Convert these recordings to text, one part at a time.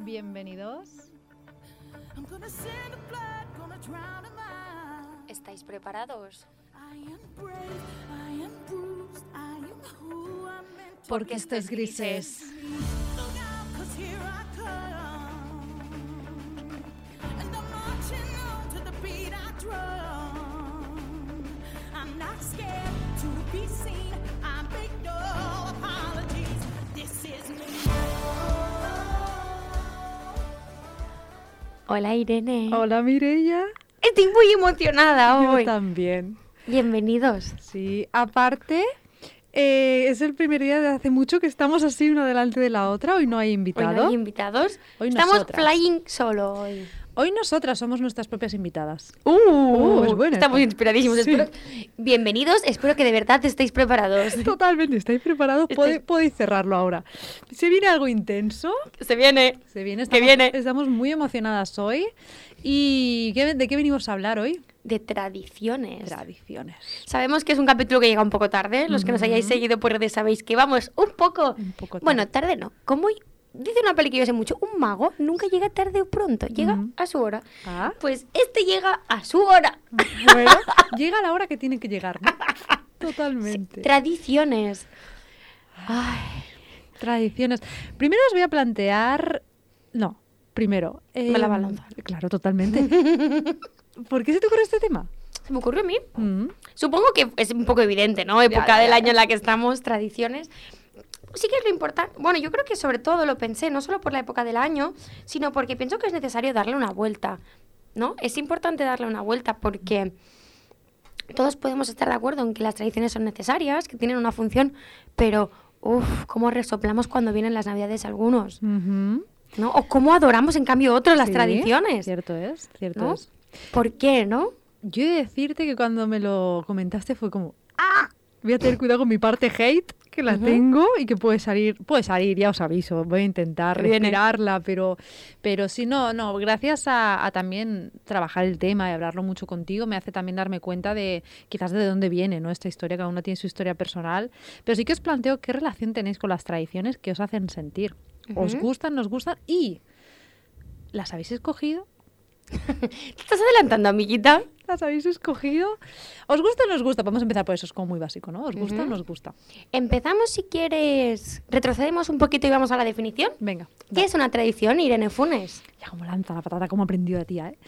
Bienvenidos. ¿Estáis preparados? Porque esto es grises. I'm not scared to be seen. I make no apologies. This is me. Hola Irene. Hola Mireia. Estoy muy emocionada Yo hoy. también. Bienvenidos. Sí, aparte, eh, es el primer día de hace mucho que estamos así una delante de la otra. Hoy no hay Hoy invitado. no hay invitados. Hoy Estamos nosotras. flying solo hoy. Hoy nosotras somos nuestras propias invitadas. Uh, es buena Estamos esta. inspiradísimos. Sí. Espero- Bienvenidos. Espero que de verdad estéis preparados. Totalmente, ¿estáis preparados? Podéis cerrarlo ahora. Se viene algo intenso. Se viene. Se viene, Que estamos, viene. estamos muy emocionadas hoy. ¿Y qué- de qué venimos a hablar hoy? De tradiciones. Tradiciones. Sabemos que es un capítulo que llega un poco tarde. Los que nos hayáis seguido por redes sabéis que vamos un poco. Un poco Bueno, tarde no. Como dice una peli que yo sé mucho, un mago nunca llega tarde o pronto, llega a su hora. Ah. Pues este llega a su hora. Bueno, llega la hora que tiene que llegar, ¿no? Totalmente. Tradiciones. Ay, Tradiciones. Primero os voy a plantear. No, primero. Me la eh, va a lanzar. Claro, totalmente. ¿Por qué se te ocurre este tema? se me ocurrió a mí. Mm, Supongo que es un poco evidente, ¿no? Época ya, del ya, año en la que estamos, tradiciones. Sí que es lo importante. Bueno, yo creo que sobre todo lo pensé, no solo por la época del año, sino porque pienso que es necesario darle una vuelta, ¿no? Es importante darle una vuelta porque todos podemos estar de acuerdo en que las tradiciones son necesarias, que tienen una función, pero, uff, cómo resoplamos cuando vienen las navidades algunos. ¿no? O cómo adoramos en cambio otros las tradiciones, Cierto es, cierto ¿no? es. ¿Por qué, no? Yo he de decirte que cuando me lo comentaste fue como, ¡ah! Voy a tener cuidado con mi parte hate, que la Ujú. tengo y que puede salir, puede salir, ya os aviso, voy a intentar Viene. respirarla, pero, pero si no, no, gracias a, a también trabajar el tema y hablarlo mucho contigo, me hace también darme cuenta de quizás de dónde viene ¿no? esta historia, cada uno tiene su historia personal, pero sí que os planteo qué relación tenéis con las tradiciones que os hacen sentir. ¿Os Ujú. gustan, nos gustan? Y ¿las habéis escogido? ¿Te estás adelantando, amiguita? ¿Las habéis escogido? ¿Os gusta o no os gusta? Vamos a empezar por eso, es como muy básico, ¿no? ¿Os gusta o Ujú. no os gusta? Empezamos, si quieres, retrocedemos un poquito y vamos a la definición. Venga. ¿Qué es una tradición, Irene Funes? Ya como lanza la patata, como aprendió de tía, ¿eh?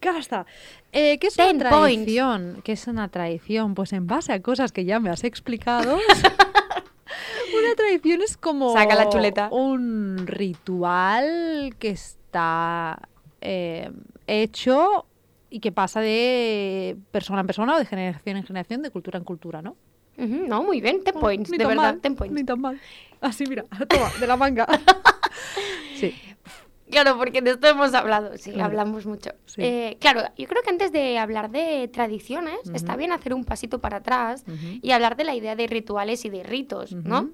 Claro está. Eh, ¿Qué es Ten una points. tradición? ¿Qué es una tradición? Pues en base a cosas que ya me has explicado. una tradición es como Saca la chuleta. un ritual que está eh, hecho y que pasa de persona en persona o de generación en generación, de cultura en cultura, ¿no? No, muy bien, ten points, de verdad, mal, ten points. Ni tan mal. Así, mira, toma, de la manga. sí. Claro, porque de esto hemos hablado, sí, Claro. hablamos mucho. Sí. Eh, claro, yo creo que antes de hablar de tradiciones, está bien hacer un pasito para atrás y hablar de la idea de rituales y de ritos, ¿no?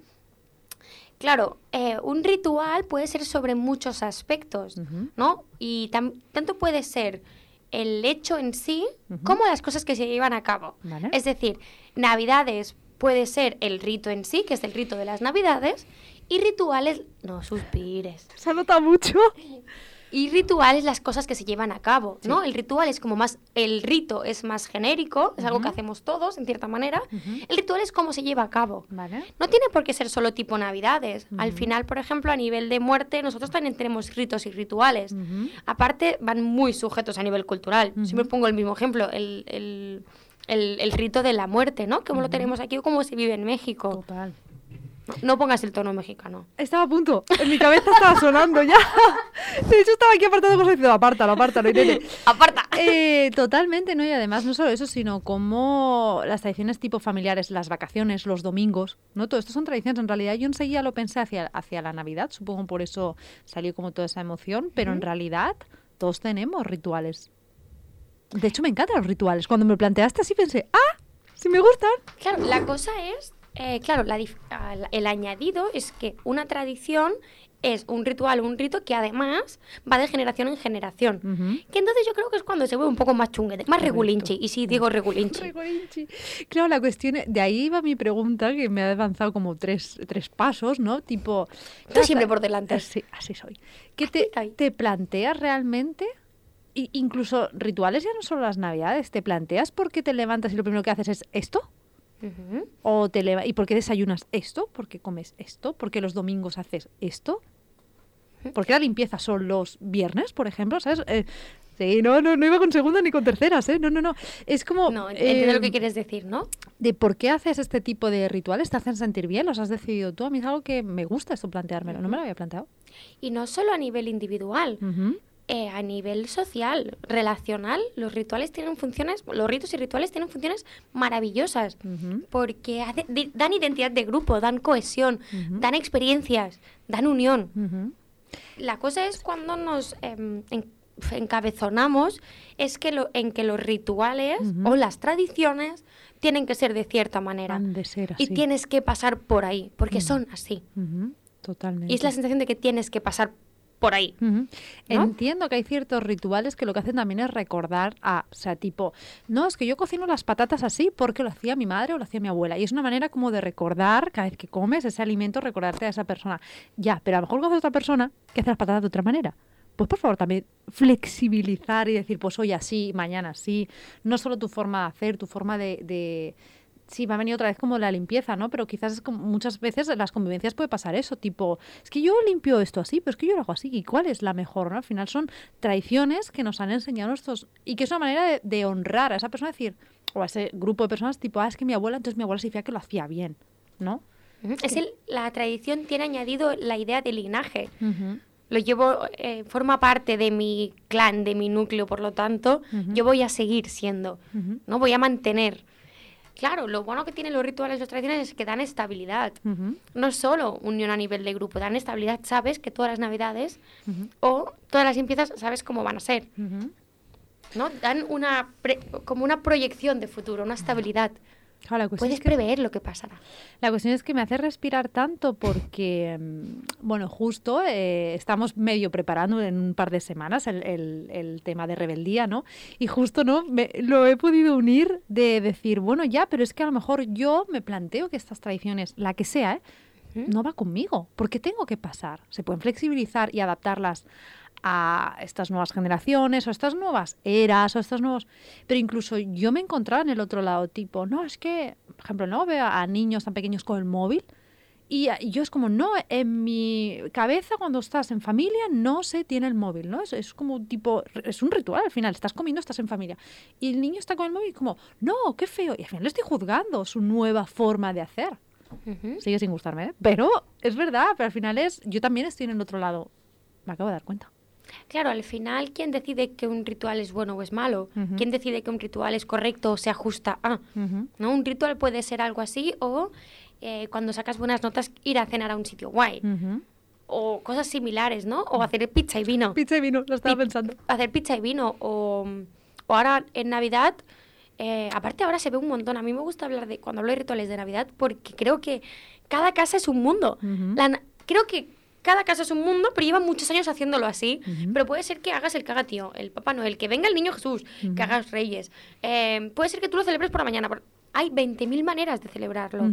Claro, eh, un ritual puede ser sobre muchos aspectos. ¿no? Y tanto puede ser el hecho en sí como las cosas que se llevan a cabo. Vale. Es decir, Navidades puede ser el rito en sí, que es el rito de las Navidades, y rituales, no suspires, Se nota mucho. y rituales las cosas que se llevan a cabo, ¿no? El ritual es como más, el rito es más genérico, es algo que hacemos todos, en cierta manera. El ritual es cómo se lleva a cabo. Vale. No tiene por qué ser solo tipo Navidades. Al final, por ejemplo, a nivel de muerte, nosotros también tenemos ritos y rituales. Aparte, van muy sujetos a nivel cultural. Siempre pongo el mismo ejemplo, el, el- el- el rito de la muerte, ¿no? Como lo tenemos aquí o cómo se vive en México. Total. No, no pongas el tono mexicano. Estaba a punto. En mi cabeza estaba sonando ya. De hecho, estaba aquí apartando cosas diciendo, apártalo, apártalo, Irene. ¡Aparta! Eh, totalmente, ¿no? Y además, no solo eso, sino como las tradiciones tipo familiares, las vacaciones, los domingos, ¿no? Todo esto son tradiciones. En realidad, yo enseguida lo pensé hacia, hacia la Navidad, supongo por eso salió como toda esa emoción, pero en realidad todos tenemos rituales. De hecho, me encantan los rituales. Cuando me planteaste así pensé, ¡ah! Si me gustan. Claro, la cosa es, eh, claro, la el añadido es que una tradición es un ritual, un rito que además va de generación en generación. Que entonces yo creo que es cuando se vuelve un poco más chunguete, más Correcto. regulinchi. Y sí, digo regulinchi. Claro, la cuestión, es- de ahí va mi pregunta, que me ha avanzado como tres, tres pasos, ¿no? Tipo... Tú siempre por delante. Sí, así soy. Que te, te planteas realmente, incluso rituales ya no solo las navidades, te planteas por qué te levantas y lo primero que haces es esto, O te leva- y por qué desayunas esto, por qué comes esto, por qué los domingos haces esto, por qué la limpieza son los viernes, por ejemplo, ¿sabes? Eh, sí, no, no, no iba con segundas ni con terceras, ¿eh? No, no, no. Es como... No, entiendo lo que quieres decir, ¿no? de por qué haces este tipo de rituales, te hacen sentir bien, los has decidido tú. A mí es algo que me gusta esto planteármelo, no me lo había planteado. Y no solo a nivel individual, Ujú. Eh, a nivel social, relacional, los rituales tienen funciones, los ritos y rituales tienen funciones maravillosas. Ujú. Porque hace- di- dan identidad de grupo, dan cohesión, Ujú. dan experiencias, dan unión. Ujú. La cosa es cuando nos en- encabezonamos, es que lo, en que los rituales o las tradiciones tienen que ser de cierta manera. Han de ser Y así. tienes que pasar por ahí, porque Mm. son así. Totalmente. Y es la sensación de que tienes que pasar por ahí. Entiendo que hay ciertos rituales que lo que hacen también es recordar a, o sea, tipo, no, es que yo cocino las patatas así porque lo hacía mi madre o lo hacía mi abuela. Y es una manera como de recordar, cada vez que comes ese alimento, recordarte a esa persona. Ya, pero a lo mejor conoces a otra persona que hace las patatas de otra manera. Pues por favor también flexibilizar y decir, pues hoy así, mañana así. No solo tu forma de hacer, tu forma de... de Sí, me ha venido otra vez como la limpieza, ¿no? Pero quizás es como muchas veces en las convivencias puede pasar eso, tipo, es que yo limpio esto así, pero es que yo lo hago así. ¿Y cuál es la mejor, no? Al final son tradiciones que nos han enseñado nuestros... Y que es una manera de, de honrar a esa persona, decir, o a ese grupo de personas, tipo, ah, es que mi abuela, entonces mi abuela se decía que lo hacía bien, ¿no? Es el, la tradición tiene añadido la idea de linaje. Lo llevo, eh, forma parte de mi clan, de mi núcleo, por lo tanto, yo voy a seguir siendo, no voy a mantener. Claro, lo bueno que tienen los rituales y las tradiciones es que dan estabilidad. No solo unión a nivel de grupo, dan estabilidad. Sabes que todas las navidades o todas las limpiezas sabes cómo van a ser. ¿no? Dan una pre- como una proyección de futuro, una estabilidad. Claro, la Puedes es que- prever lo que pasará. La cuestión es que me hace respirar tanto porque, mm, bueno, justo eh, estamos medio preparando en un par de semanas el, el- el tema de rebeldía, ¿no? Y justo, ¿no? Me- lo he podido unir de decir, bueno, ya, pero es que a lo mejor yo me planteo que estas tradiciones, la que sea, ¿eh? No va conmigo. ¿Por qué tengo que pasar? Se pueden flexibilizar y adaptarlas a estas nuevas generaciones o estas nuevas eras o estos nuevos... Pero incluso yo me encontraba en el otro lado, tipo, no, es que, por ejemplo, no veo a niños tan pequeños con el móvil y, a- y yo es como, no, en mi cabeza cuando estás en familia no se tiene el móvil, ¿no? Es, es como tipo, es un ritual al final, estás comiendo, estás en familia. Y el niño está con el móvil como, no, qué feo. Y al final le estoy juzgando su nueva forma de hacer. Sigue sin gustarme, ¿eh? Pero es verdad, pero al final es, yo también estoy en el otro lado. Me acabo de dar cuenta. Claro, al final, ¿quién decide que un ritual es bueno o es malo? ¿Quién decide que un ritual es correcto o se ajusta a? ¿No? Un ritual puede ser algo así o eh, cuando sacas buenas notas ir a cenar a un sitio guay. O cosas similares, ¿no? O hacer pizza y vino. Pizza y vino, lo estaba Pi- pensando. Hacer pizza y vino. O, o ahora en Navidad, eh, aparte ahora se ve un montón. A mí me gusta hablar de, cuando hablo de rituales de Navidad, porque creo que cada casa es un mundo. La creo que cada casa es un mundo, pero llevan muchos años haciéndolo así. Pero puede ser que hagas el que haga tío, el Papá Noel, que venga el niño Jesús, Ujú. que hagas Reyes. Eh, puede ser que tú lo celebres por la mañana. por- Hay 20.000 maneras de celebrarlo.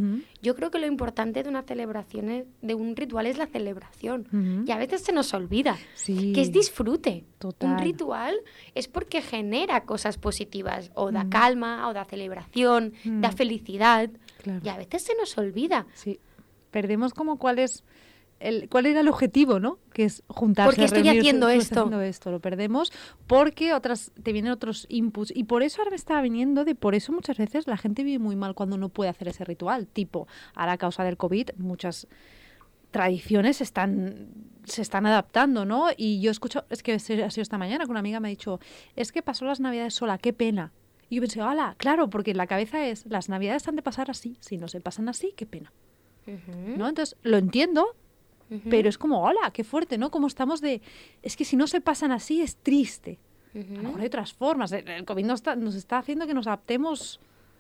Yo creo que lo importante de una celebración, es- de un ritual, es la celebración. Y a veces se nos olvida Sí. que es disfrute. Total. Un ritual es porque genera cosas positivas, o da calma, o da celebración, da felicidad. Claro. Y a veces se nos olvida. Sí. Perdemos como cuál es el, cuál era el objetivo, ¿no? Que es juntarse. Porque estoy reunirse, haciendo esto. haciendo esto. Lo perdemos porque otras te vienen otros inputs. Y por eso ahora me estaba viniendo de por eso muchas veces la gente vive muy mal cuando no puede hacer ese ritual. Tipo, ahora a causa del COVID, muchas tradiciones están se están adaptando, ¿no? Y yo escucho, es que ha sido esta mañana que una amiga me ha dicho, es que pasó las navidades sola, qué pena. Y yo pensé, ¡hala! Claro, porque en la cabeza es, las navidades han de pasar así, si no se pasan así, qué pena. Ujú, ¿no? Entonces, lo entiendo, pero es como, hola, qué fuerte, ¿no? Como estamos de, es que si no se pasan así es triste. A lo mejor hay otras formas. El COVID nos está, nos está haciendo que nos adaptemos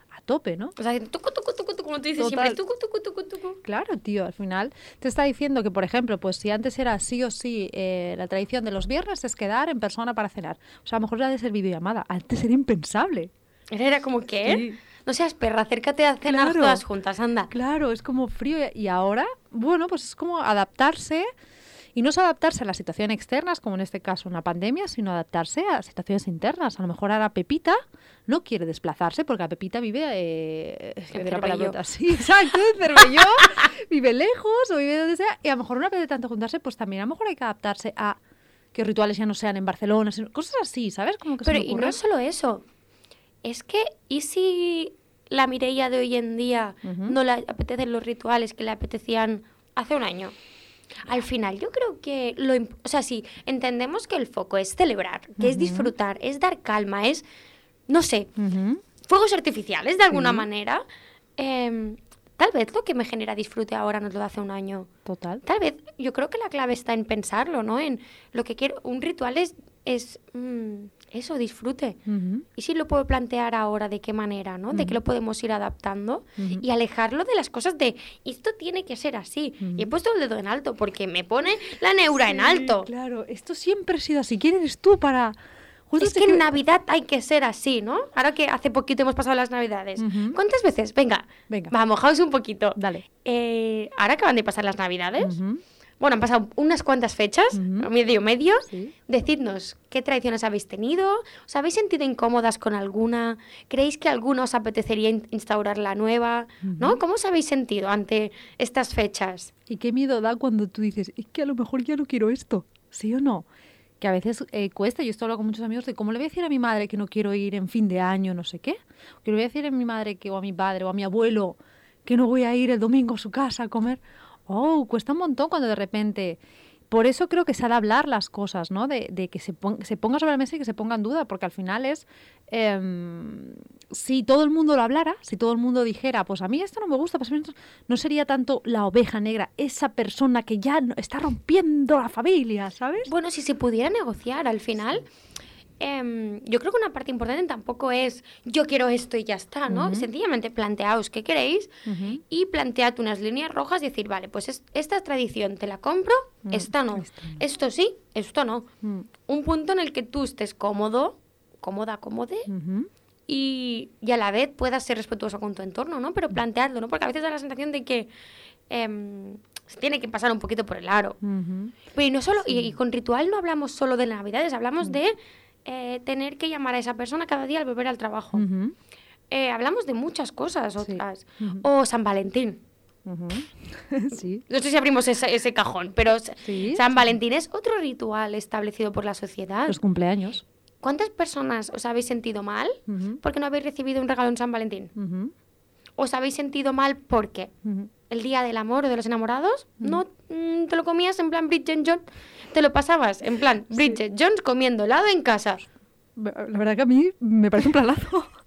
a tope, ¿no? O sea, tucu, tucu, tucu, como tú dices Total. siempre, tucu, tucu, tucu. Claro, tío, al final te está diciendo que, por ejemplo, pues si antes era sí o sí eh, la tradición de los viernes es quedar en persona para cenar. O sea, a lo mejor ya de ser videollamada. Antes era impensable. Era como que, Sí. No seas perra, acércate a cenar Claro. todas juntas, anda. Claro, es como frío. Y ahora, bueno, pues es como adaptarse. Y no es adaptarse a las situaciones externas, como en este caso una pandemia, sino adaptarse a situaciones internas. A lo mejor ahora Pepita no quiere desplazarse porque a Pepita vive... Eh, es que En de la Cervelló. Sí, exacto, en Cervelló. vive lejos o vive donde sea. Y a lo mejor no apetece tanto juntarse, pues también a lo mejor hay que adaptarse a que rituales ya no sean en Barcelona, sino- cosas así, ¿sabes? Como que se Pero me y no solo eso. Es que, ¿y si la Mireia de hoy en día no le apetecen los rituales que le apetecían hace un año? Al final, yo creo que lo. O sea, si entendemos que el foco es celebrar, que es disfrutar, es dar calma, es. No sé, Ujú. fuegos artificiales de alguna Sí. manera. em, tal vez lo que me genera disfrute ahora no es lo de hace un año. Total. Tal vez, yo creo que la clave está en pensarlo, ¿no? En lo que quiero. Un ritual es, es mm, eso, disfrute. Y si lo puedo plantear ahora, ¿de qué manera, no? De que lo podemos ir adaptando y alejarlo de las cosas de esto tiene que ser así. Y he puesto el dedo en alto porque me pone la neura en alto. Claro, esto siempre ha sido así. ¿Quién eres tú para...? Justo Es te que en Navidad hay que ser así, ¿no? Ahora que hace poquito hemos pasado las Navidades. ¿Cuántas veces? Venga, Venga. va, mojaos un poquito. Dale. Eh, ahora acaban de pasar las Navidades. Bueno, han pasado unas cuantas fechas, Ujú. medio medio. Sí. Decidnos qué tradiciones habéis tenido, ¿os habéis sentido incómodas con alguna? ¿Creéis que alguna os apetecería in- instaurar la nueva? ¿No? ¿Cómo os habéis sentido ante estas fechas? Y qué miedo da cuando tú dices, es que a lo mejor ya no quiero esto, ¿sí o no? Que a veces eh, cuesta, yo esto hablo con muchos amigos de cómo le voy a decir a mi madre que no quiero ir en fin de año, no sé qué. Que le voy a decir a mi madre que, o a mi padre o a mi abuelo que no voy a ir el domingo a su casa a comer. Oh, cuesta un montón cuando de repente... Por eso creo que de hablar las cosas, ¿no? De, que se, pon- se ponga sobre la mesa y que se ponga en duda, porque al final es, em, si todo el mundo lo hablara, si todo el mundo dijera, pues a mí esto no me gusta, pues a mí esto-", no sería tanto la oveja negra, esa persona que ya está rompiendo la familia, ¿sabes? Bueno, si se pudiera negociar al final, em, yo creo que una parte importante tampoco es yo quiero esto y ya está, ¿no? Sencillamente planteaos qué queréis Ujú. y plantead unas líneas rojas y decir, vale, pues es- esta tradición te la compro, Mm, esta no. esta no. Esto sí, esto no. Mm, un punto en el que tú estés cómodo, cómoda, cómode, y, y a la vez puedas ser respetuoso con tu entorno, ¿no? Pero plantearlo, ¿no? Porque a veces da la sensación de que em, se tiene que pasar un poquito por el aro. Pero y no solo, y, y con ritual no hablamos solo de Navidades, hablamos Mm. de eh, tener que llamar a esa persona cada día al volver al trabajo. Eh, hablamos de muchas cosas Sí. otras. O San Valentín. Sí. No sé si abrimos ese, ese cajón, pero Sí, San. Valentín es otro ritual establecido por la sociedad. Los cumpleaños. ¿Cuántas personas os habéis sentido mal porque no habéis recibido un regalo en San Valentín? ¿Os habéis sentido mal porque. El día del amor o de los enamorados no mm, te lo comías en plan Bridget Jones? Te lo pasabas en plan Bridget Jones comiendo helado en casa. La verdad que a mí me parece un planazo.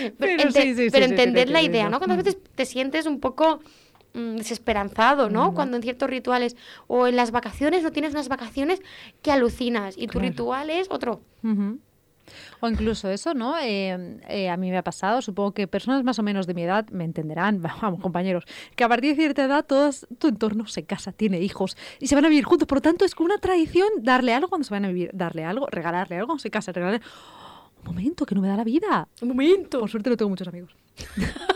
Pero, Pero ente- sí, sí, sí, pero sí, entender sí, la sí, idea, sí. ¿no? Cuántas Mm. veces te sientes un poco mm, desesperanzado, ¿no? Cuando en ciertos rituales o en las vacaciones no tienes unas vacaciones que alucinas y tu Claro. ritual es otro. O incluso eso, ¿no? Eh, eh, a mí me ha pasado, supongo que personas más o menos de mi edad me entenderán, vamos compañeros, que a partir de cierta edad todos, tu entorno se casa, tiene hijos y se van a vivir juntos. Por lo tanto, es como una tradición darle algo cuando se van a vivir, darle algo, regalarle algo cuando se casa, regalarle... Un momento, que no me da la vida. Un momento. Por suerte no tengo muchos amigos.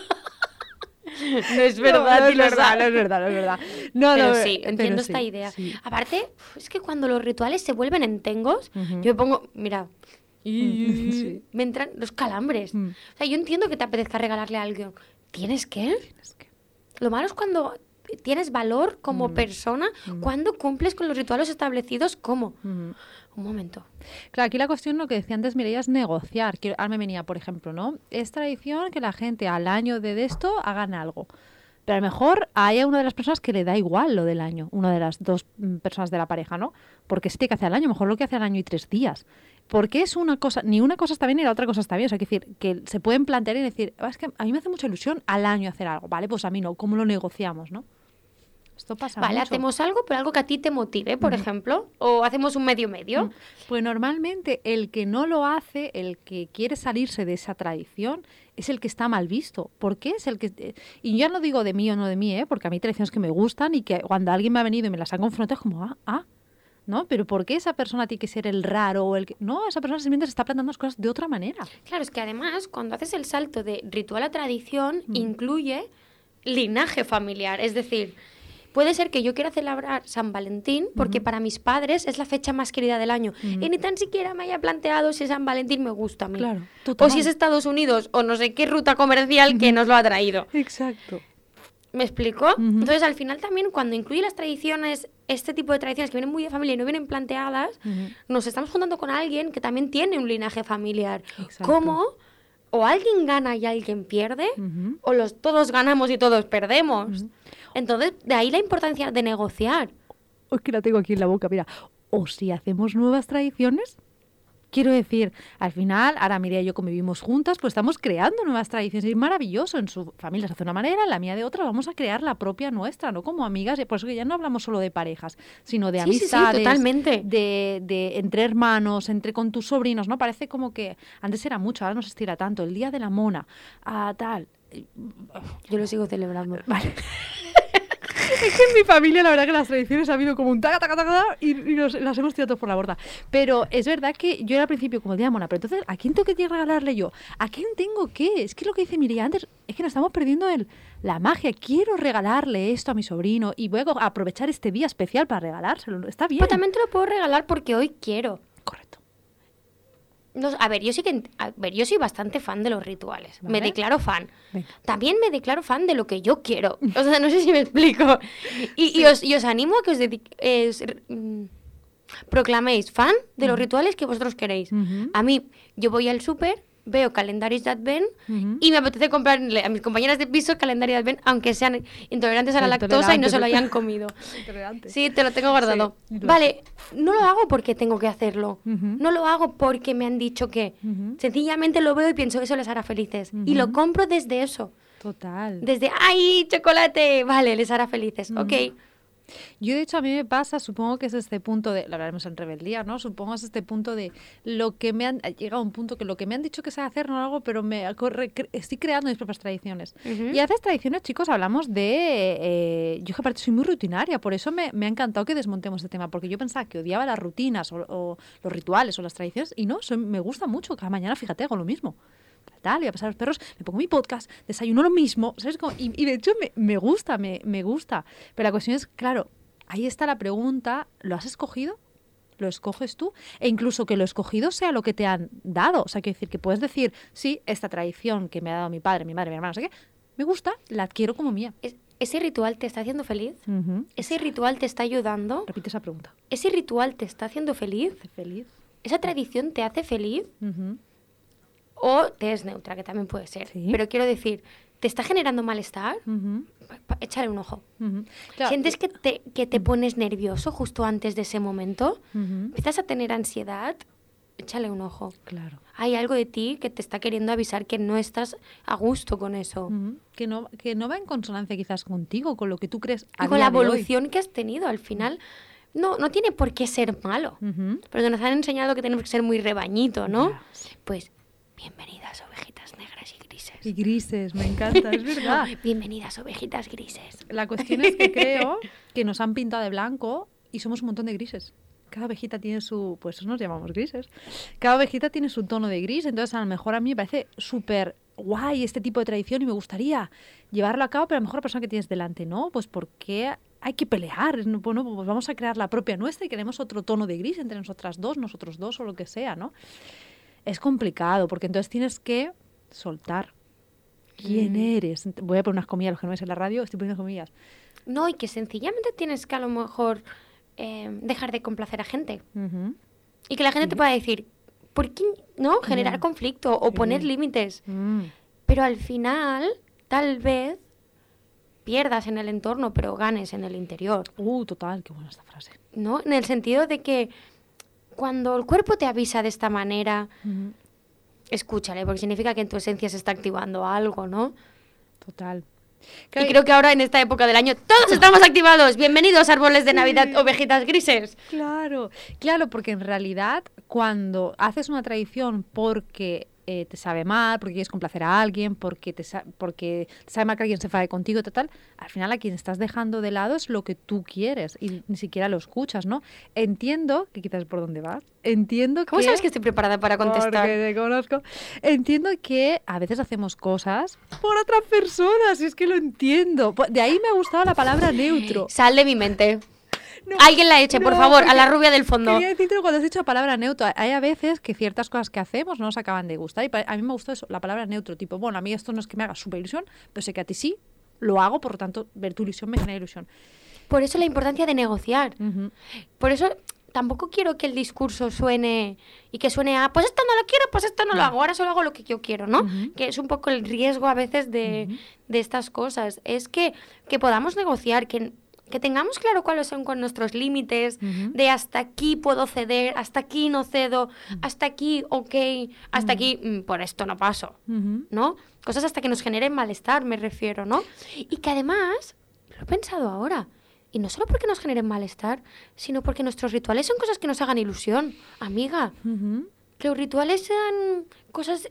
No es verdad, no, es verdad, no es verdad, no es verdad. No, pero no, sí, pero entiendo sí, esta idea. sí. Aparte, es que cuando los rituales se vuelven en tengos, Ujú. yo me pongo, mira, Sí. me entran los calambres. Mm. O sea, yo entiendo que te apetezca regalarle a alguien. ¿Tienes que? Es que- Lo malo es cuando tienes valor como Mm. persona, Mm. cuando cumples con los rituales establecidos, ¿cómo? Ujú. Un momento. Claro, aquí la cuestión, lo que decía antes Mireia, es negociar. Me venía, por ejemplo, ¿no? Es tradición que la gente al año de esto hagan algo. Pero a lo mejor hay una de las personas que le da igual lo del año, una de las dos mm, personas de la pareja, ¿no? Porque sí que hace al año, mejor lo que hace al año y tres días. Porque es una cosa, ni una cosa está bien ni la otra cosa está bien. O sea, hay que decir, que se pueden plantear y decir, "Ah, es que a mí me hace mucha ilusión al año hacer algo, ¿vale? Pues a mí no, ¿cómo lo negociamos, no? Esto pasa Vale, mucho. hacemos algo, pero algo que a ti te motive, por ejemplo, o hacemos un medio medio. Mm. Pues normalmente el que no lo hace, el que quiere salirse de esa tradición, es el que está mal visto. ¿Por qué? Es el que eh, y ya no digo de mí o no de mí, ¿eh? porque a mí hay tradiciones que me gustan y que cuando alguien me ha venido y me las ha confrontado es como, ah, ah, ¿no? Pero ¿por qué esa persona tiene que ser el raro o el que... No, esa persona simplemente se está planteando las cosas de otra manera. Claro, es que además, cuando haces el salto de ritual a tradición, Mm. incluye linaje familiar. Es decir, puede ser que yo quiera celebrar San Valentín porque para mis padres es la fecha más querida del año. Y ni tan siquiera me haya planteado si San Valentín me gusta a mí. Claro, O si es Estados Unidos o no sé qué ruta comercial que nos lo ha traído. Exacto. ¿Me explico? Entonces, al final también, cuando incluye las tradiciones, este tipo de tradiciones que vienen muy de familia y no vienen planteadas, nos estamos juntando con alguien que también tiene un linaje familiar. Exacto. ¿Cómo? O alguien gana y alguien pierde, o los todos ganamos y todos perdemos. Entonces, de ahí la importancia de negociar. Es que la tengo aquí en la boca, mira. O si hacemos nuevas tradiciones. Quiero decir, al final, ahora Mireia y yo convivimos juntas, pues estamos creando nuevas tradiciones. Es maravilloso. En su familia se hace una manera, en la mía de otra. Vamos a crear la propia nuestra, ¿no? Como amigas. Por eso que ya no hablamos solo de parejas, sino de Sí, sí, sí, amistades. totalmente. De, de entre hermanos, entre con tus sobrinos, ¿no? Parece como que antes era mucho, ahora no se estira tanto. El día de la mona, ah, tal. Yo lo sigo celebrando. Vale. es que en mi familia la verdad que las tradiciones ha habido como un taca, taca, taca, y, y nos- las hemos tirado todos por la borda. Pero es verdad que yo al principio como el día de Mona, pero entonces, ¿a quién tengo que regalarle yo? ¿A quién tengo que? Es que lo que dice Miriam antes, es que nos estamos perdiendo el, la magia. Quiero regalarle esto a mi sobrino y voy a aprovechar este día especial para regalárselo. Está bien. Pero también te lo puedo regalar porque hoy quiero. No, a ver, yo sí que ent- a ver, yo soy bastante fan de los rituales. Me declaro fan. Venga. También me declaro fan de lo que yo quiero. O sea, no sé si me explico. Y, y os, y os animo a que os dedi- es- mm, proclaméis fan de los rituales que vosotros queréis. A mí, yo voy al súper, veo calendarios de Advent Ujú. y me apetece comprarle a mis compañeras de piso calendario de Advent, aunque sean intolerantes a la lactosa y no se lo hayan comido. Sí, te lo tengo guardado. Sí, vale, no lo hago porque tengo que hacerlo. Ujú. No lo hago porque me han dicho que. Ujú. Sencillamente lo veo y pienso que eso les hará felices. Y lo compro desde eso. Total. Desde, ¡ay, chocolate! Vale, les hará felices. Ok. Yo, de hecho, a mí me pasa, supongo que es este punto de, lo hablaremos en rebeldía, ¿no? Supongo es este punto de lo que me han, ha llegado un punto que lo que me han dicho que sé hacer no lo hago, pero me corre- cre- estoy creando mis propias tradiciones. Y a veces tradiciones, chicos, hablamos de, eh, yo que aparte soy muy rutinaria, por eso me, me ha encantado que desmontemos este tema, porque yo pensaba que odiaba las rutinas o, o los rituales o las tradiciones, y no, soy- me gusta mucho, cada mañana, fíjate, hago lo mismo. Tal, voy a pasar a los perros, me pongo mi podcast, desayuno lo mismo, ¿sabes? Como- y, y de hecho me, me gusta, me, me gusta. Pero la cuestión es, claro, ahí está la pregunta, ¿lo has escogido? ¿Lo escoges tú? E incluso que lo escogido sea lo que te han dado. O sea, quiero decir que puedes decir, sí, esta tradición que me ha dado mi padre, mi madre, mi hermano, no sé qué, me gusta, la adquiero como mía. Es- ¿Ese ritual te está haciendo feliz? Ujú. ¿Ese ritual te está ayudando? Repite esa pregunta. ¿Ese ritual te está haciendo feliz? ¿Esa tradición te hace feliz? Ujú. O te es neutra, que también puede ser. Sí. Pero quiero decir, ¿te está generando malestar? Pa- pa- Échale un ojo. Ujú. Claro, ¿Sientes que te, que te pones nervioso justo antes de ese momento? Ujú. ¿Empiezas a tener ansiedad? Échale un ojo. Claro. Hay algo de ti que te está queriendo avisar que no estás a gusto con eso. Que, no, que no va en consonancia quizás contigo, con lo que tú crees a Y con día la de hoy. evolución que has tenido al final. No, no tiene por qué ser malo. Ujú. Pero nos han enseñado que tenemos que ser muy rebañito, ¿no? Pues, bienvenidas ovejitas negras y grises. Y grises, me encanta, es verdad. Bienvenidas ovejitas grises. La cuestión es que creo que nos han pintado de blanco y somos un montón de grises. Cada ovejita tiene su, pues nos llamamos grises. Cada ovejita tiene su tono de gris, entonces a lo mejor a mí me parece súper guay este tipo de tradición y me gustaría llevarlo a cabo, pero a lo mejor la persona que tienes delante no, pues porque hay que pelear, no, bueno, pues vamos a crear la propia nuestra y queremos otro tono de gris entre nosotras dos, nosotros dos o lo que sea, ¿no? Es complicado porque entonces tienes que soltar quién Mm. eres. Voy a poner unas comillas, los que no ves en la radio, estoy poniendo comillas. No, y que sencillamente tienes que a lo mejor eh, dejar de complacer a gente. Y que la gente te pueda decir, ¿por qué no? Generar Ya. conflicto o Sí. poner límites. Mm. Pero al final, tal vez pierdas en el entorno, pero ganes en el interior. Uh, total, qué buena esta frase. ¿No? En el sentido de que cuando el cuerpo te avisa de esta manera, escúchale, porque significa que en tu esencia se está activando algo, ¿no? Total. Y creo que ahora en esta época del año todos estamos activados. Bienvenidos árboles de Navidad Sí. ovejitas grises. Claro, claro, porque en realidad cuando haces una tradición porque eh, te sabe mal, porque quieres complacer a alguien, porque te, sa- porque te sabe mal que alguien se enfade contigo, total, al final a quien estás dejando de lado es lo que tú quieres y ni siquiera lo escuchas, ¿no? Entiendo, que quizás por dónde vas, entiendo ¿Cómo que... sabes que estoy preparada para contestar? Porque te conozco. Entiendo que a veces hacemos cosas por otras personas, y es que lo entiendo. Po- De ahí me ha gustado la palabra neutro. Sal de mi mente. No, Alguien la eche, por favor, a la rubia del fondo. Quería decirte cuando has dicho la palabra neutro. Hay a veces que ciertas cosas que hacemos no nos acaban de gustar. Y a mí me gustó eso, la palabra neutro. Tipo, bueno, a mí esto no es que me haga super ilusión, pero sé que a ti sí, lo hago, por lo tanto, ver tu ilusión me genera ilusión. Por eso la importancia de negociar. Por eso tampoco quiero que el discurso suene y que suene a, pues esto no lo quiero, pues esto no lo hago, ahora solo hago lo que yo quiero, ¿no? Que es un poco el riesgo a veces de, de estas cosas. Es que, que podamos negociar, que, que tengamos claro cuáles son con nuestros límites, de hasta aquí puedo ceder, hasta aquí no cedo, hasta aquí, ok, hasta aquí, mm, por esto no paso. ¿no? Cosas hasta que nos generen malestar, me refiero, ¿no? Y que además, lo he pensado ahora, y no solo porque nos generen malestar, sino porque nuestros rituales son cosas que nos hagan ilusión, amiga. Que los rituales sean cosas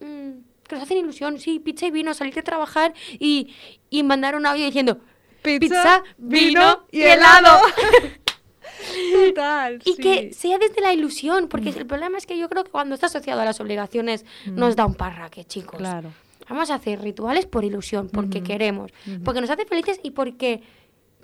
mm, que nos hacen ilusión, sí, pizza y vino, salir de trabajar y, y mandar un audio diciendo pizza, vino y helado. Total. Y sí. que sea desde la ilusión, porque el problema es que yo creo que cuando está asociado a las obligaciones nos da un parraque, chicos. Claro. Vamos a hacer rituales por ilusión, porque queremos, porque nos hace felices y porque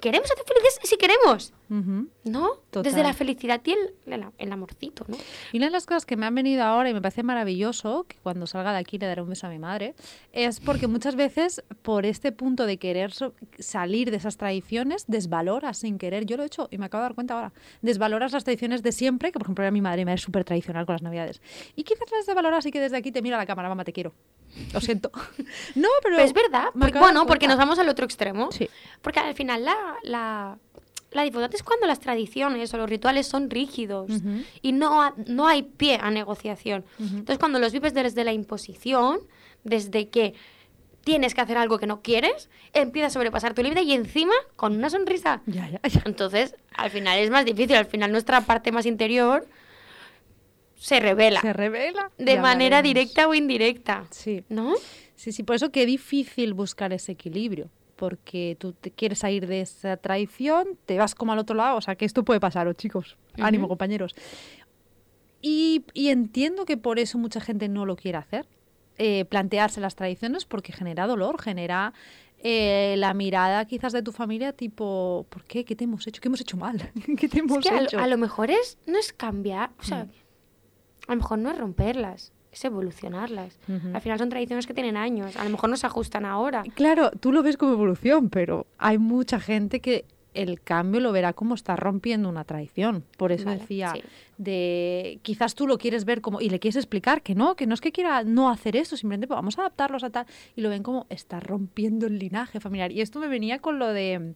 queremos hacer felices si queremos, Ujú. ¿no? Total. Desde la felicidad y el, el- el amorcito, ¿no? Y una de las cosas que me han venido ahora y me parece maravilloso, que cuando salga de aquí le daré un beso a mi madre, es porque muchas veces por este punto de querer so- salir de esas tradiciones, desvaloras sin querer. Yo lo he hecho y me acabo de dar cuenta ahora. Desvaloras las tradiciones de siempre, que por ejemplo era mi madre, mi madre es súper tradicional con las navidades. Y quizás las desvaloras y que desde aquí te mira a la cámara, mamá, te quiero. Lo siento. no, pero... Es verdad, porque- bueno, porque nos vamos al otro extremo. Sí. Porque al final la, la, la dificultad es cuando las tradiciones o los rituales son rígidos y no, ha- no hay pie a negociación. Ujú. Entonces, cuando los vives desde la imposición, desde que tienes que hacer algo que no quieres, empiezas a sobrepasar tu límite y encima con una sonrisa. Ya, ya, ya. Entonces, al final es más difícil. Al final nuestra parte más interior se revela Se revela. de Ya manera directa o indirecta. Sí. ¿No? Sí, sí, por eso que difícil buscar ese equilibrio, porque tú te quieres salir de esa tradición, te vas como al otro lado, o sea que esto puede pasar, oh, chicos, ánimo compañeros. Y, y entiendo que por eso mucha gente no lo quiere hacer, eh, plantearse las tradiciones, porque genera dolor, genera eh, la mirada quizás de tu familia tipo, ¿por qué? ¿Qué te hemos hecho? ¿Qué hemos hecho mal? ¿Qué te hemos Es que a, hecho? lo- a lo mejor es, no es cambiar, o sea, Mm. A lo mejor no es romperlas, es evolucionarlas. Al final son tradiciones que tienen años, a lo mejor no se ajustan ahora. Claro, tú lo ves como evolución, pero hay mucha gente que el cambio lo verá como está rompiendo una tradición. Por eso Vale, decía, sí. de quizás tú lo quieres ver como y le quieres explicar que no, que no es que quiera no hacer esto, simplemente pues, vamos a adaptarlos a tal y lo ven como está rompiendo el linaje familiar. Y esto me venía con lo de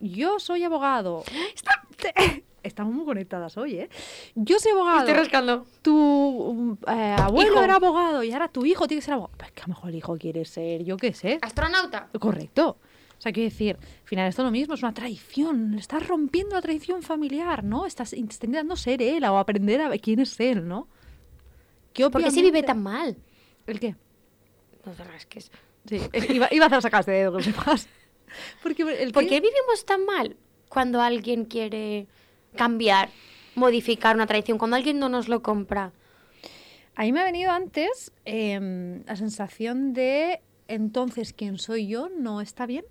yo soy abogado. Estamos muy conectadas hoy, ¿eh? Yo soy abogado Estoy rascando. tu eh, abuelo Hijo. era abogado y ahora tu hijo tiene que ser abogado. Pues que a lo mejor el hijo quiere ser, yo qué sé. Astronauta. Correcto. O sea, quiero decir, al final esto es lo mismo, es una tradición. Estás rompiendo la tradición familiar, ¿no? Estás intentando ser él o aprender a ver quién es él, ¿no? Que ¿Por qué se vive tan mal? ¿El qué? No te rasques. Sí, eh, iba, iba a hacer sacaste de dedo, que lo sepas. Porque el ¿Por qué- vivimos tan mal cuando alguien quiere cambiar, modificar una tradición, cuando alguien no nos lo compra? A mí me ha venido antes em, la sensación de entonces quién soy yo no está bien.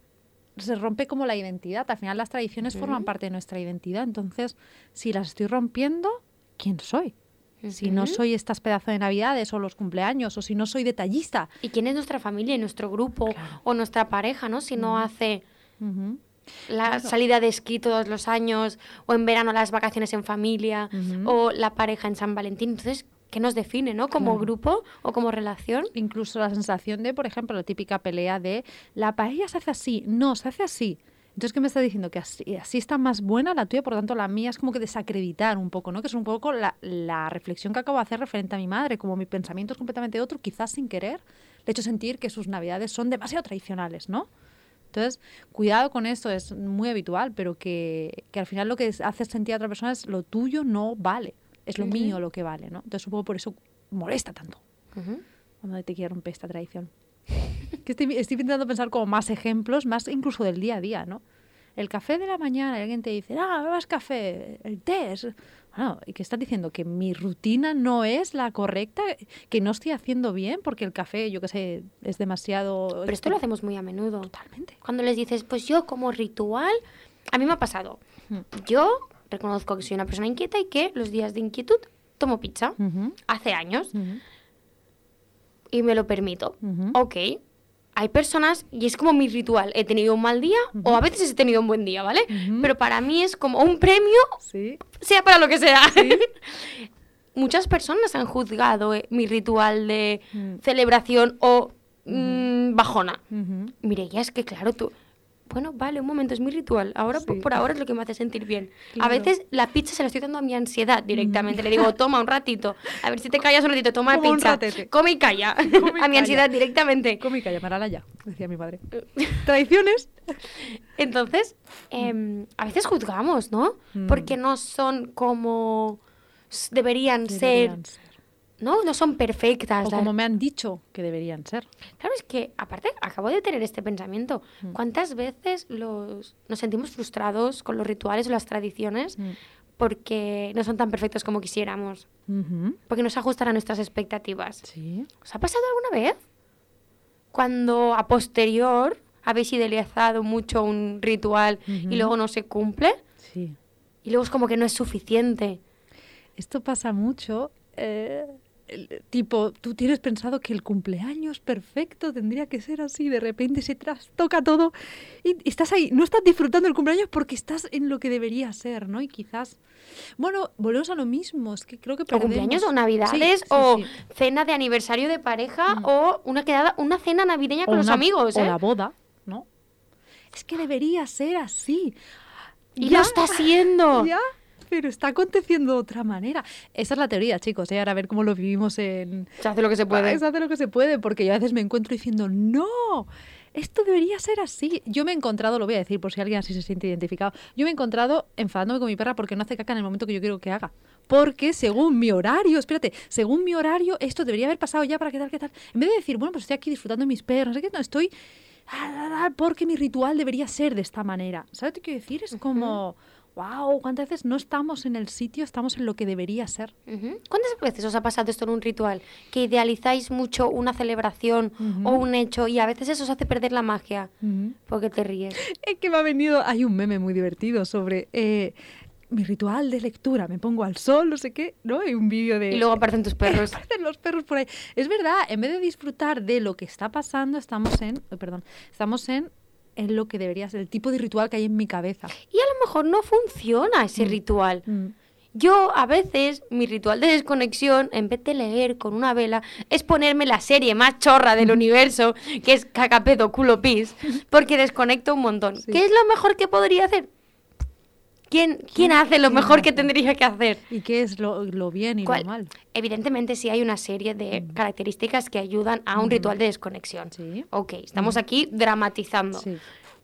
Se rompe como la identidad. Al final las tradiciones forman Ujú. parte de nuestra identidad. Entonces, si las estoy rompiendo, ¿quién soy? Si no soy estas pedazos de navidades o los cumpleaños o si no soy detallista. ¿Y quién es nuestra familia y nuestro grupo Claro. o nuestra pareja, no? Si no hace la Claro. salida de esquí todos los años, o en verano las vacaciones en familia, o la pareja en San Valentín. Entonces, ¿qué nos define, no? Como Claro. grupo o como relación. Incluso la sensación de, por ejemplo, la típica pelea de la paella se hace así, no, se hace así. Entonces, ¿qué me está diciendo? Que así, así está más buena la tuya, por lo tanto la mía es como que desacreditar un poco, ¿no? Que es un poco la, la reflexión que acabo de hacer referente a mi madre, como mi pensamiento es completamente otro, quizás sin querer, le he hecho sentir que sus navidades son demasiado tradicionales, ¿no? Entonces, cuidado con esto, es muy habitual, pero que, que al final lo que hace sentir a otra persona es lo tuyo no vale, es lo mío lo que vale, ¿no? Entonces, supongo por eso molesta tanto Ujú. cuando te quiere romper esta tradición. Que estoy, estoy intentando pensar como más ejemplos, más incluso del día a día, ¿no? El café de la mañana, alguien te dice, ah, bebas café, el té es... Bueno, y que estás diciendo que mi rutina no es la correcta, que no estoy haciendo bien porque el café, yo qué sé, es demasiado... Pero esto lo hacemos muy a menudo. Totalmente. Cuando les dices, pues yo como ritual, a mí me ha pasado. Yo reconozco que soy una persona inquieta y que los días de inquietud tomo pizza. Ujú, Hace años. ujú, y me lo permito. Ujú. Ok. Hay personas, y es como mi ritual, he tenido un mal día o a veces he tenido un buen día, ¿vale? Pero para mí es como un premio, Sí. sea para lo que sea. Muchas personas han juzgado eh, mi ritual de Mm. celebración o mm, bajona. ujú. Mireia, es que claro, tú... Bueno, vale, un momento, es mi ritual. Ahora, por, Sí. por ahora es lo que me hace sentir bien. Claro. A veces la pizza se la estoy dando a mi ansiedad directamente. Le digo, toma un ratito. A ver si te callas un ratito, toma Como pizza. Come y calla. Come y a mi calla. ansiedad directamente. Cómica, llamarala ya, decía mi padre. Tradiciones. Entonces, em, a veces juzgamos, ¿no? Mm. Porque no son como deberían, Deberían ser, ser. ¿No? No son perfectas. O las- como me han dicho que deberían ser. Claro, es que, aparte, acabo de tener este pensamiento. Mm. ¿Cuántas veces los, nos sentimos frustrados con los rituales o las tradiciones Mm. porque no son tan perfectos como quisiéramos? Porque no se ajustan a nuestras expectativas. Sí. ¿Os ha pasado alguna vez? Cuando a posterior habéis idealizado mucho un ritual y luego no se cumple Sí. y luego es como que no es suficiente. Esto pasa mucho. eh, tipo, tú tienes pensado que el cumpleaños perfecto tendría que ser así, de repente se trastoca todo y estás ahí, no estás disfrutando el cumpleaños porque estás en lo que debería ser, ¿no? Y quizás, bueno, volvemos a lo mismo, es que creo que O perdemos. cumpleaños o navidades sí, o sí. cena de aniversario de pareja Mm. o una quedada, una cena navideña O con los amigos, O ¿eh? la boda, ¿no? Es que debería ser así. Y Ya, lo está haciendo. Ya, pero está aconteciendo de otra manera. Esa es la teoría, chicos, ¿eh? ahora a ver cómo lo vivimos en... Se hace lo que se puede. Se hace lo que se puede, porque yo a veces me encuentro diciendo, no, esto debería ser así. Yo me he encontrado, lo voy a decir por si alguien así se siente identificado, yo me he encontrado enfadándome con mi perra porque no hace caca en el momento que yo quiero que haga. Porque según mi horario, espérate, según mi horario, esto debería haber pasado ya para qué tal, qué tal. En vez de decir, bueno, pues estoy aquí disfrutando de mis perros, no sé qué, no, estoy... ah, Porque mi ritual debería ser de esta manera. ¿Sabes qué quiero decir? Es como, wow, ¿cuántas veces no estamos en el sitio, estamos en lo que debería ser? ¿Cuántas veces os ha pasado esto en un ritual? Que idealizáis mucho una celebración Ujú. o un hecho y a veces eso os hace perder la magia. Porque te ríes. Es que me ha venido, hay un meme muy divertido sobre eh, mi ritual de lectura, me pongo al sol, no sé qué, ¿no? Hay un vídeo de... Y luego aparecen tus perros. Aparecen los perros por ahí. Es verdad, en vez de disfrutar de lo que está pasando, estamos en, eh, perdón, estamos en, en lo que debería ser, el tipo de ritual que hay en mi cabeza. Y a lo mejor no funciona ese Mm. ritual. Mm. Yo a veces mi ritual de desconexión, en vez de leer con una vela, es ponerme la serie más chorra del universo, que es cacapedo culo pis, porque desconecto un montón. Sí. ¿Qué es lo mejor que podría hacer? ¿Quién, ¿quién hace lo mejor que tendría que hacer? ¿Y qué es lo, lo bien y ¿Cuál? lo mal? Evidentemente sí hay una serie de características que ayudan a un Ujú. ritual de desconexión. Sí. Ok, estamos aquí dramatizando. Sí.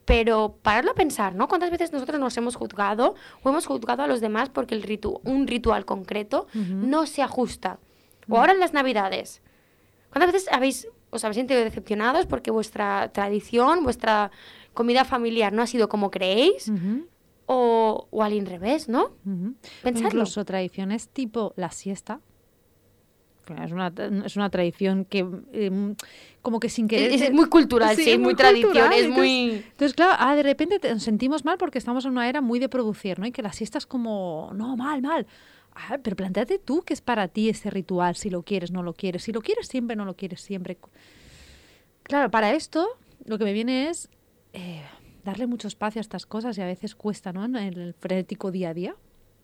Pero pararlo a pensar, ¿no? ¿Cuántas veces nosotros nos hemos juzgado o hemos juzgado a los demás porque el ritu un ritual concreto Ujú. no se ajusta? O ahora en las Navidades. ¿Cuántas veces habéis, os habéis sentido decepcionados porque vuestra tradición, vuestra comida familiar no ha sido como creéis? Ujú, O, o al revés, ¿no? ujú. O Pensadlo. Incluso tradiciones tipo la siesta. Es una, es una tradición que, em, como que sin querer... Es, muy cultural, sí, es muy, tradición, cultural, es entonces- muy... Entonces, claro, ah, de repente te- nos sentimos mal porque estamos en una era muy de producir, ¿no? Y que la siesta es como, no, mal, mal. Ah, pero planteate tú qué es para ti ese ritual, si lo quieres, no lo quieres. Si lo quieres siempre, no lo quieres siempre. Claro, para esto lo que me viene es eh, darle mucho espacio a estas cosas y a veces cuesta, ¿no? En el frenético día a día.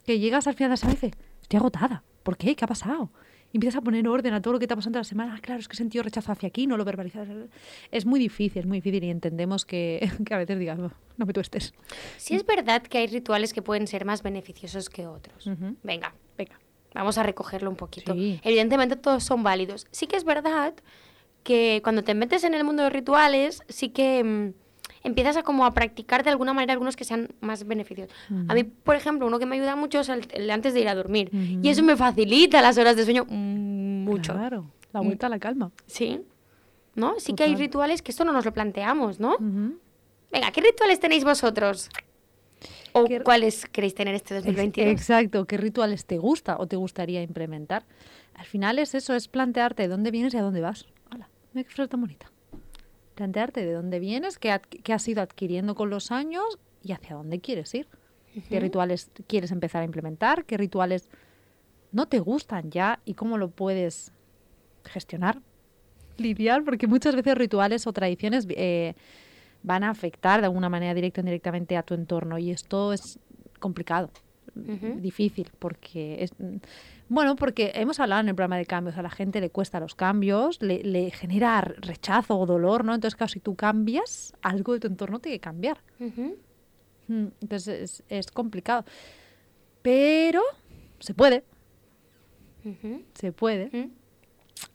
Que llegas al final de la semana y dices, estoy agotada. ¿Por qué? ¿Qué ha pasado? Y empiezas a poner orden a todo lo que te ha pasado la semana. Ah, claro, es que he sentido rechazo hacia aquí, no lo verbalizas. Es muy difícil, es muy difícil y entendemos que, que a veces digas, no, no me tuestes. Sí es verdad que hay rituales que pueden ser más beneficiosos que otros. Venga, venga, vamos a recogerlo un poquito. Sí. Evidentemente todos son válidos. Sí que es verdad que cuando te metes en el mundo de rituales, sí que mm, empiezas a como a practicar de alguna manera algunos que sean más beneficios. A mí, por ejemplo, uno que me ayuda mucho es el, el antes de ir a dormir. Y eso me facilita las horas de sueño mucho. Claro, la vuelta a la calma. Sí. ¿No? Sí que hay rituales que esto no nos lo planteamos, ¿no? Venga, ¿qué rituales tenéis vosotros? ¿O ¿Qué- cuáles queréis tener este Ex- 2022? Exacto, ¿qué rituales te gusta o te gustaría implementar? Al final es eso, es plantearte de dónde vienes y a dónde vas. Hola, mira qué tan bonita. Plantearte de dónde vienes, qué, qué has ido adquiriendo con los años y hacia dónde quieres ir. ¿Qué rituales quieres empezar a implementar? ¿Qué rituales no te gustan ya y cómo lo puedes gestionar? Lidiar, porque muchas veces rituales o tradiciones eh, van a afectar de alguna manera directa o indirectamente a tu entorno y esto es complicado, difícil, porque es... Bueno, porque hemos hablado en el programa de cambios, a la gente le cuesta los cambios, le, le genera rechazo o dolor, ¿no? Entonces, claro, si tú cambias, algo de tu entorno tiene que cambiar. Mm, Entonces es, es complicado. Pero se puede, se puede. Ujú.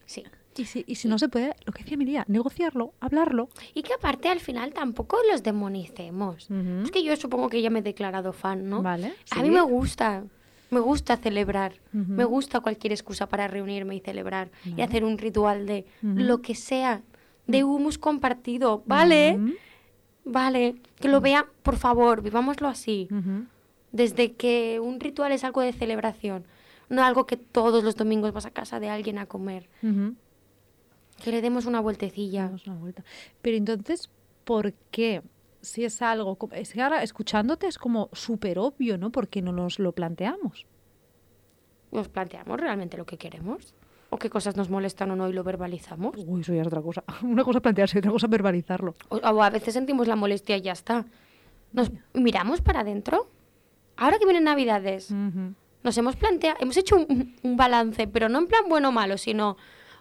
Sí. Y si, y si no se puede, lo que decía Emilia, negociarlo, hablarlo. Y que aparte al final tampoco los demonicemos. Es que yo supongo que ya me he declarado fan, ¿no? Vale, A sí. mí me gusta. Me gusta celebrar. Me gusta cualquier excusa para reunirme y celebrar. Y hacer un ritual de lo que sea. De humus compartido. ¿Vale? Vale. Que lo vean, por favor, vivámoslo así. Desde que un ritual es algo de celebración. No algo que todos los domingos vas a casa de alguien a comer. Que le demos una vueltecilla. Damos una vuelta. Pero entonces, ¿por qué? Si es algo, es que ahora escuchándote es como súper obvio, ¿no? Porque no nos lo planteamos. ¿Nos planteamos realmente lo que queremos? ¿O qué cosas nos molestan o no y lo verbalizamos? Uy, eso ya es otra cosa. Una cosa es plantearse y otra cosa es verbalizarlo. O, o a veces sentimos la molestia y ya está. ¿Nos miramos para adentro? Ahora que vienen Navidades, Ujú. nos hemos planteado, hemos hecho un, un balance, pero no en plan bueno o malo, sino,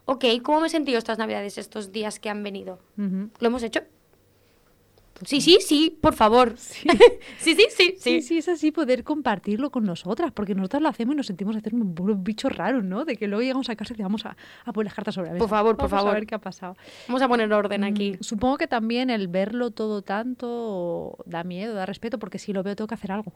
ok, ¿cómo me he sentido estas Navidades, estos días que han venido? ¿Lo hemos hecho? Sí, sí, sí, por favor. Sí. sí, sí, sí, Sí, es así poder compartirlo con nosotras, porque nosotras lo hacemos y nos sentimos hacer un un bicho raro, ¿no? De que luego llegamos a casa y vamos a, a poner las cartas sobre la mesa. Por favor, por Vamos favor. A ver qué ha pasado. Vamos a poner orden aquí. Mm, Supongo que también el verlo todo tanto da miedo, da respeto, porque si lo veo tengo que hacer algo.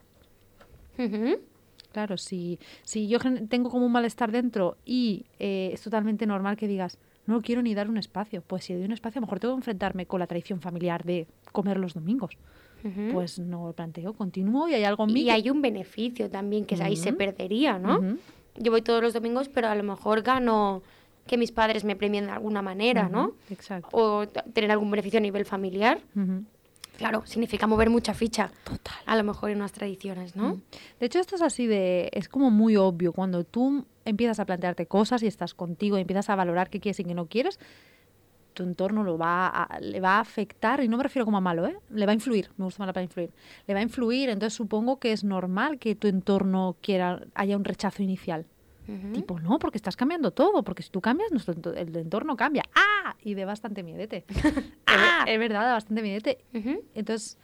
Claro, si, si yo tengo como un malestar dentro y eh, es totalmente normal que digas, no quiero ni dar un espacio, pues si doy un espacio, a lo mejor tengo que enfrentarme con la tradición familiar de comer los domingos. Ujú. Pues no lo planteo, continúo y hay algo en mí y que- hay un beneficio también que ahí se perdería, ¿no? Ujú. Yo voy todos los domingos, pero a lo mejor gano que mis padres me premien de alguna manera, ¿no? Exacto. O tener algún beneficio a nivel familiar. Claro, significa mover mucha ficha. Total. A lo mejor en unas tradiciones, ¿no? De hecho, esto es así de. Es como muy obvio. Cuando tú empiezas a plantearte cosas y estás contigo y empiezas a valorar qué quieres y qué no quieres, tu entorno lo va a, le va a afectar, y no me refiero como a malo, ¿eh? Le va a influir, me gusta más la palabra influir. Le va a influir, entonces supongo que es normal que tu entorno quiera, haya un rechazo inicial. Tipo, no, porque estás cambiando todo, porque si tú cambias, nuestro ento- el entorno cambia. ¡Ah! Y de bastante miedete. ¡Ah! Es verdad, da bastante miedete. Ujú. Entonces,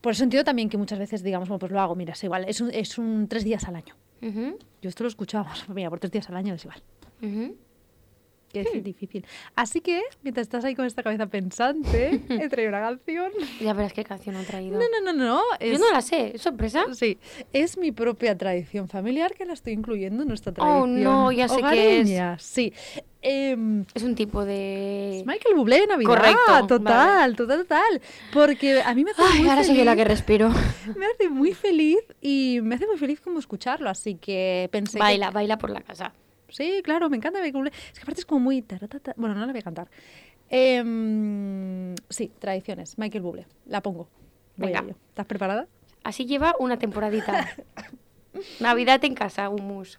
por eso entiendo también que muchas veces digamos, bueno, pues lo hago, mira, es igual, es un, es un tres días al año. Ujú. Yo esto lo escuchábamos, mira, por tres días al año es igual. Que es difícil. Así que, mientras estás ahí con esta cabeza pensante, he traído una canción. Ya verás qué canción han traído. No, no, no, no. Yo no la sé, ¿es sorpresa? Sí, es mi propia tradición familiar que la estoy incluyendo en nuestra Oh, tradición. no, ya sé qué es. Sí. Em, Es un tipo de... es Michael Bublé de Navidad. Correcto, Total, vale. total, total. Porque a mí me hace Ay, muy ahora soy yo la que feliz. respiro. Me hace muy feliz y me hace muy feliz como escucharlo, así que pensé que- Baila, baila por la casa. Sí, claro, me encanta Michael. Es que aparte es como muy... taratata- Bueno, no la voy a cantar. Em, sí, tradiciones. Michael Bublé. La pongo. Voy a Venga. ello. ¿Estás preparada? Así lleva una temporadita. Navidad en casa, humus.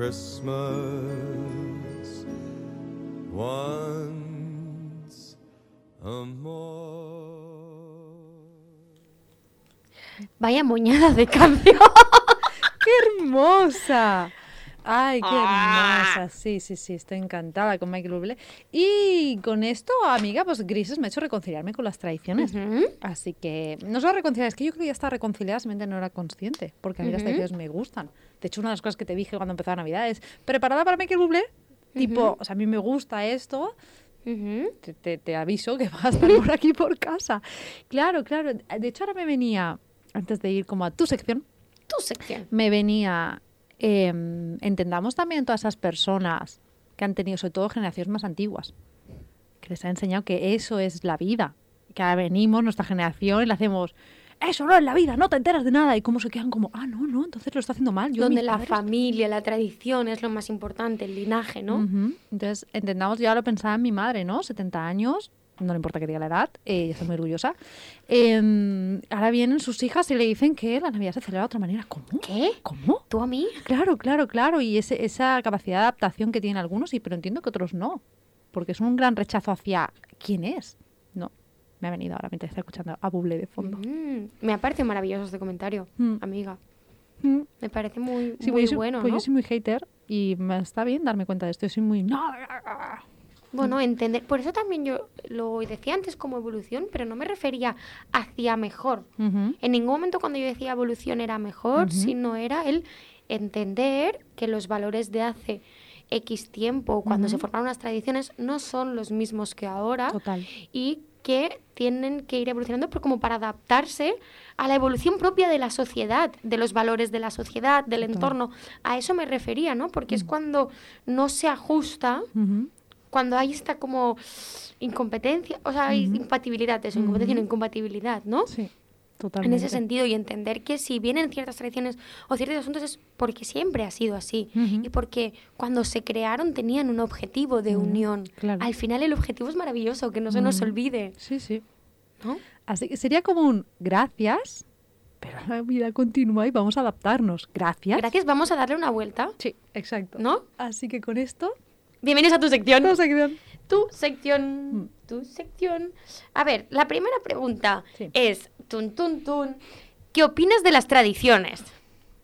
Christmas once a more. Vaya moñada de cambio. ¡Qué hermosa! ¡Ay, qué Ah. hermosa! Sí, sí, sí, estoy encantada con Michael Bublé. Y con esto, amiga, pues Grises me ha hecho reconciliarme con las tradiciones. Así que, no solo reconciliar, es que yo creo que ya estaba reconciliada, simplemente no era consciente, porque a mí las tradiciones me gustan. De hecho, una de las cosas que te dije cuando empezaba Navidad es, ¿preparada para Michael Bublé? Tipo, o sea, a mí me gusta esto, te, te- te aviso que va a estar por aquí por casa. Claro, claro. De hecho, ahora me venía, antes de ir como a tu sección, Tu sección. me venía, em, entendamos también todas esas personas que han tenido, sobre todo generaciones más antiguas, que les ha enseñado que eso es la vida. Que ahora venimos, nuestra generación, y le hacemos, eso no es la vida, no te enteras de nada. Y cómo se quedan como, ah, no, no, entonces lo está haciendo mal. Yo, Donde la padres". familia, la tradición es lo más importante, el linaje, ¿no? Ujú. Entonces, entendamos, ya lo pensaba en mi madre, ¿no? 70 años, no le importa que diga la edad, eh, ella está muy orgullosa. Em, ahora vienen sus hijas y le dicen que la Navidad se celebra de otra manera. ¿Cómo? ¿Qué? ¿Cómo? ¿Tú a mí? Claro, claro, claro. Y ese- esa capacidad de adaptación que tienen algunos, y pero entiendo que otros no. Porque es un gran rechazo hacia quién es. No, me ha venido ahora mientras está escuchando a Buble de fondo. Mm, me ha parecido maravilloso este comentario, Mm. amiga. Mm. Me parece muy, Sí, muy pues soy, bueno, pues ¿no? yo soy muy hater y me está bien darme cuenta de esto. Yo soy muy... No, Bueno, entender. Por eso también yo lo decía antes como evolución, pero no me refería hacia mejor. En ningún momento cuando yo decía evolución era mejor, sino era el entender que los valores de hace X tiempo, cuando se formaron las tradiciones, no son los mismos que ahora Total. y que tienen que ir evolucionando como para adaptarse a la evolución propia de la sociedad, de los valores de la sociedad, del Total. entorno. A eso me refería, ¿no? Porque es cuando no se ajusta. Cuando hay esta como incompetencia, o sea, hay Ujú. incompatibilidad, eso, incompatibilidad, no incompatibilidad, ¿no? Sí, En totalmente. ese sentido, y entender que si vienen ciertas tradiciones o ciertos asuntos es porque siempre ha sido así. Y porque cuando se crearon tenían un objetivo de unión. claro. Al final el objetivo es maravilloso, que no se nos olvide, Sí, sí. ¿no? Así que sería como un gracias pero la vida continúa y vamos a adaptarnos. Gracias. Gracias, vamos a darle una vuelta, Sí, exacto. ¿no? Así que con esto, Bienvenidos a tu sección. no sección. Tu Mm. sección. Tu sección. A ver, la primera pregunta Sí. es, tun, tun, tun, ¿qué opinas de las tradiciones?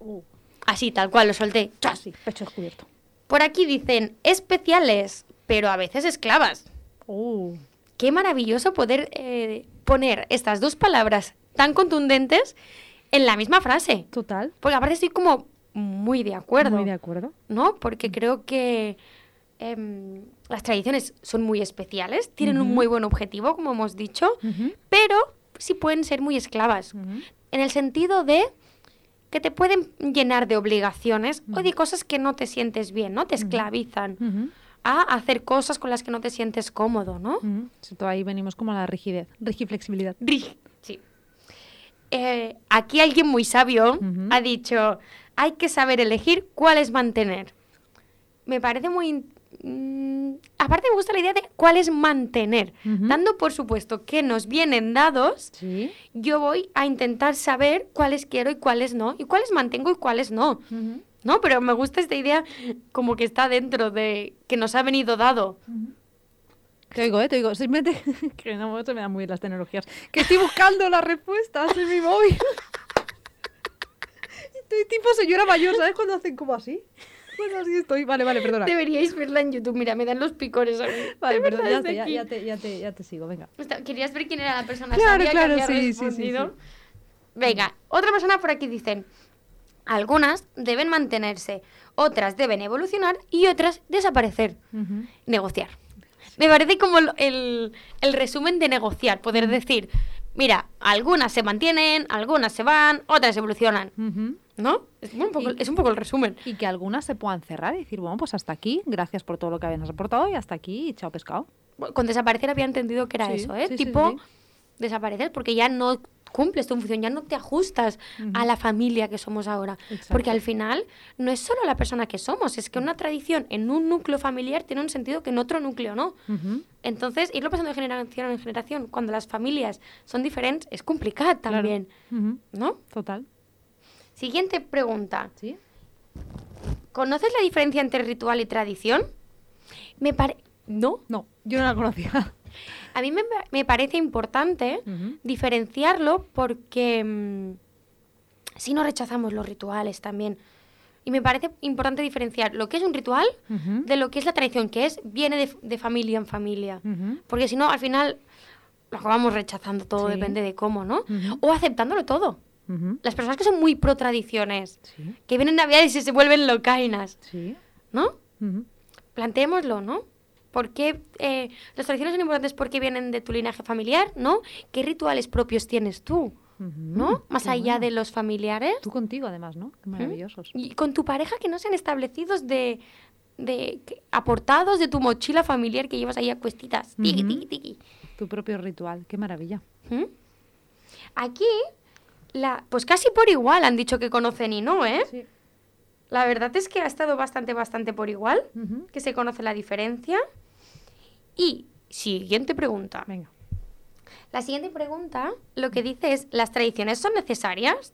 Uh, Así, tal cual, lo solté. ¡Chas! sí, pecho descubierto. Por aquí dicen, especiales, pero a veces esclavas. Uh, Qué maravilloso poder eh, poner estas dos palabras tan contundentes en la misma frase. total. Porque aparte estoy como muy de acuerdo. Muy de acuerdo. ¿no? Porque creo que em, las tradiciones son muy especiales, tienen un muy buen objetivo, como hemos dicho, pero sí pueden ser muy esclavas. En el sentido de que te pueden llenar de obligaciones o de cosas que no te sientes bien, ¿no? Te esclavizan a hacer cosas con las que no te sientes cómodo, ¿no? ahí venimos como a la rigidez, rigiflexibilidad. Rig- Sí. Eh, aquí alguien muy sabio ha dicho, hay que saber elegir cuál es mantener. Me parece muy... in- mm, aparte me gusta la idea de cuál es mantener. Ujú. Dando por supuesto que nos vienen dados, Sí. yo voy a intentar saber cuáles quiero y cuáles no, y cuáles mantengo y cuáles no. Ujú, ¿No? Pero me gusta esta idea como que está dentro de que nos ha venido dado. Te oigo, ¿eh? Te oigo. Simplemente que no se me dan muy bien las tecnologías. Que estoy buscando las respuestas en mi móvil. Estoy tipo señora mayor, ¿sabes? Cuando hacen como así. Pues así estoy. Vale, vale, perdona. Deberíais verla en YouTube. Mira, me dan los picores a mí. Vale, perdón, ya, te, ya, aquí. ya te, ya, te, ya te sigo, venga. ¿Querías ver quién era la persona Claro, sabia que claro, había sí, sí, sí. Venga, otra persona por aquí dicen, algunas deben mantenerse, otras deben evolucionar y otras desaparecer. Negociar. Me parece como el, el- el resumen de negociar, poder decir, mira, algunas se mantienen, algunas se van, otras evolucionan. Ujú. ¿No? Es un poco, Y- es un poco el resumen. Y que algunas se puedan cerrar y decir, bueno, pues hasta aquí, gracias por todo lo que habías aportado y hasta aquí, chao pescado. Con desaparecer había entendido que era Sí, eso, ¿eh? sí, tipo, sí. desaparecer porque ya no cumples tu función, ya no te ajustas a la familia que somos ahora. Exacto. Porque al final no es solo la persona que somos, es que una tradición en un núcleo familiar tiene un sentido que en otro núcleo no. Ujú. Entonces, irlo pasando de generación en generación, cuando las familias son diferentes, es complicado Claro. también, Ujú. ¿no? Total. Siguiente pregunta. ¿Sí? ¿Conoces la diferencia entre ritual y tradición? Me parece... ¿No? No, yo no la conocía. A mí me, me parece importante diferenciarlo porque mm, si no rechazamos los rituales también. Y me parece importante diferenciar lo que es un ritual de lo que es la tradición, que es viene de, de familia en familia. Porque si no, al final lo acabamos rechazando todo, Sí. depende de cómo, ¿no? O aceptándolo todo. Las personas que son muy pro tradiciones, Sí, que vienen Navidades y se vuelven locainas, sí. ¿no? Ujú. Planteémoslo, ¿no? ¿Por qué eh, las tradiciones son importantes porque vienen de tu linaje familiar, ¿no? ¿Qué rituales propios tienes tú. ¿no? Más Qué allá bueno. de los familiares. Tú contigo, además, ¿no? Qué maravillosos. Y con tu pareja que no sean establecidos de, de que- aportados de tu mochila familiar que llevas ahí a cuestitas. Tiki, tiki, tiki. Tu propio ritual. Qué maravilla. ¿Mm? Aquí, la, pues casi por igual han dicho que conocen y no, ¿eh? Sí. La verdad es que ha estado bastante, bastante por igual, que se conoce la diferencia. Y siguiente pregunta. Venga. La siguiente pregunta lo que dice es, ¿las tradiciones son necesarias?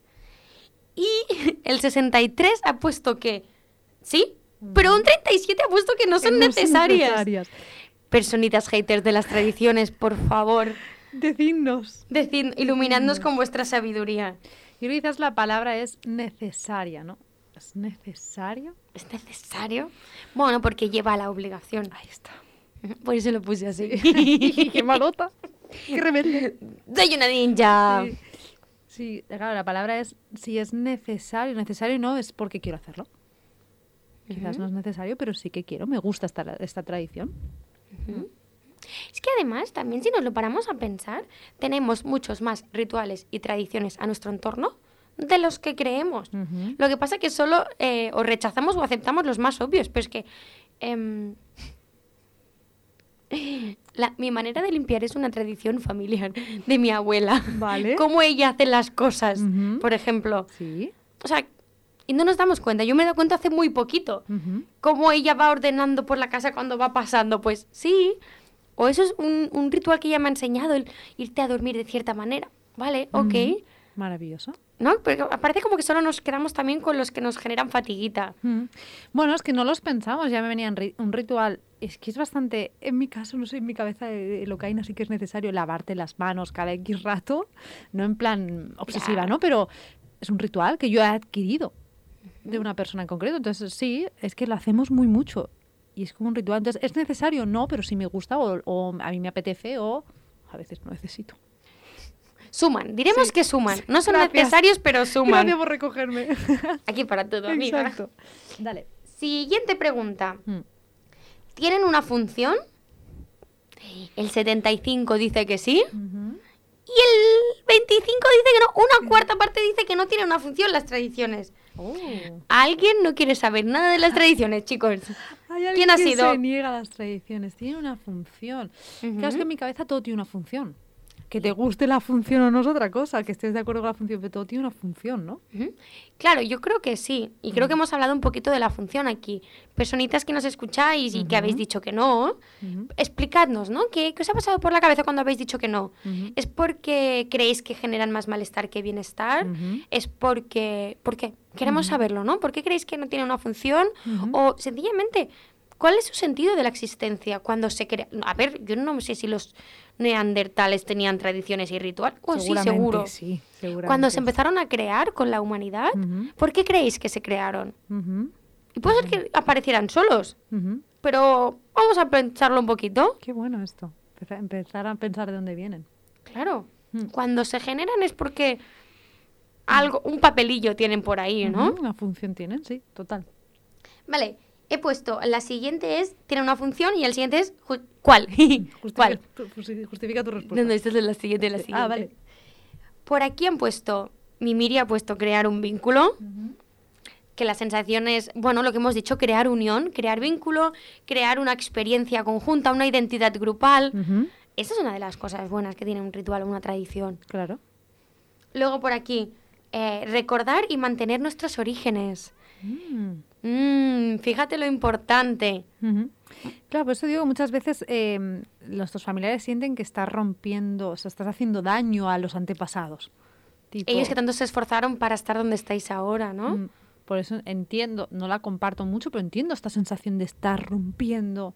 Y el 63 ha puesto que sí, pero un 37 ha puesto que no son Que no necesarias. necesarias. Personitas haters de las tradiciones, por favor, Decidnos. decid, iluminadnos con vuestra sabiduría. Y ahora quizás la palabra es necesaria, ¿no? ¿Es necesario? ¿Es necesario? Bueno, porque lleva la obligación. Ahí está. Por eso lo puse así. ¡Qué malota! ¡Qué rebelde! ¡Soy una ninja! Sí. Sí, claro, la palabra es si es necesario. Necesario no es porque quiero hacerlo. Quizás no es necesario, pero sí que quiero. Me gusta esta, esta tradición. Es que además, también si nos lo paramos a pensar, tenemos muchos más rituales y tradiciones a nuestro entorno de los que creemos. Lo que pasa es que solo eh, o rechazamos o aceptamos los más obvios, pero es que em, la- mi manera de limpiar es una tradición familiar de mi abuela. Vale. Cómo ella hace las cosas, por ejemplo. Sí. O sea, y no nos damos cuenta. Yo me he dado cuenta hace muy poquito. Ujú. Cómo ella va ordenando por la casa cuando va pasando. Pues sí. O eso es un, un ritual que ella me ha enseñado, el irte a dormir de cierta manera. ¿Vale? Ok. Ujú. Maravilloso. ¿No? Porque parece como que solo nos quedamos también con los que nos generan fatiguita. Mm. Bueno, es que no los pensamos, ya me venía en ri- un ritual. Es que es bastante, en mi caso, no sé, en mi cabeza de, de locaína sí que es necesario lavarte las manos cada X rato, no en plan obsesiva. ¿no? Pero es un ritual que yo he adquirido de una persona en concreto. Entonces, sí, es que lo hacemos muy mucho. Y es como un ritual. Entonces, ¿es necesario? No, pero si me gusta o, o a mí me apetece o a veces no necesito. Suman, diremos Sí. que suman. No son Gracias. necesarios, pero suman. Gracias por recogerme. Aquí para todo, amiga. Exacto. Dale. Siguiente pregunta. Mm. ¿Tienen una función? El 75 dice que sí. Y el 25 dice que no. Una cuarta parte dice que no tiene una función las tradiciones. Oh. Alguien no quiere saber nada de las tradiciones, chicos. Hay alguien ¿Quién ha que sido? se niega a las tradiciones. Tiene una función. Claro, es que en mi cabeza todo tiene una función. Que te guste la función o no es otra cosa, que estés de acuerdo con la función, pero todo tiene una función, ¿no? Claro, yo creo que sí. Y creo que hemos hablado un poquito de la función aquí. Personitas que nos escucháis y que habéis dicho que no, explicadnos, ¿no? ¿Qué, qué os ha pasado por la cabeza cuando habéis dicho que no? ¿Es porque creéis que generan más malestar que bienestar? ¿Es porque... ¿Por qué? Queremos saberlo, ¿no? ¿Por qué creéis que no tiene una función? O sencillamente, ¿cuál es su sentido de la existencia cuando se crea? A ver, yo no sé si los neandertales tenían tradiciones y rituales. Pues sí, seguro. sí. Cuando se empezaron a crear con la humanidad. ¿por qué creéis que se crearon? Y puede ser que aparecieran solos, pero vamos a pensarlo un poquito. Qué bueno esto. Empeza- Empezar a pensar de dónde vienen. Claro, Mm. cuando se generan es porque algo, un papelillo tienen por ahí, ¿no? Una función tienen, sí, total. Vale, he puesto, la siguiente es, tiene una función y el siguiente es, ju- ¿cuál? Justifica ¿Cuál? tu, justi- justifica tu respuesta. No, no, esta es la siguiente, la siguiente. Ah, vale. Por aquí han puesto, Mimiri ha puesto crear un vínculo, que la sensación es, bueno, lo que hemos dicho, crear unión, crear vínculo, crear una experiencia conjunta, una identidad grupal. Esa es una de las cosas buenas que tiene un ritual o una tradición. Claro. Luego por aquí, eh, recordar y mantener nuestros orígenes. Mm. Mm, fíjate lo importante. Claro, por eso digo, muchas veces eh, nuestros familiares sienten que estás rompiendo, o sea, estás haciendo daño a los antepasados. Tipo, Ellos que tanto se esforzaron para estar donde estáis ahora, ¿no? mm, Por eso entiendo, no la comparto mucho, pero entiendo esta sensación de estar rompiendo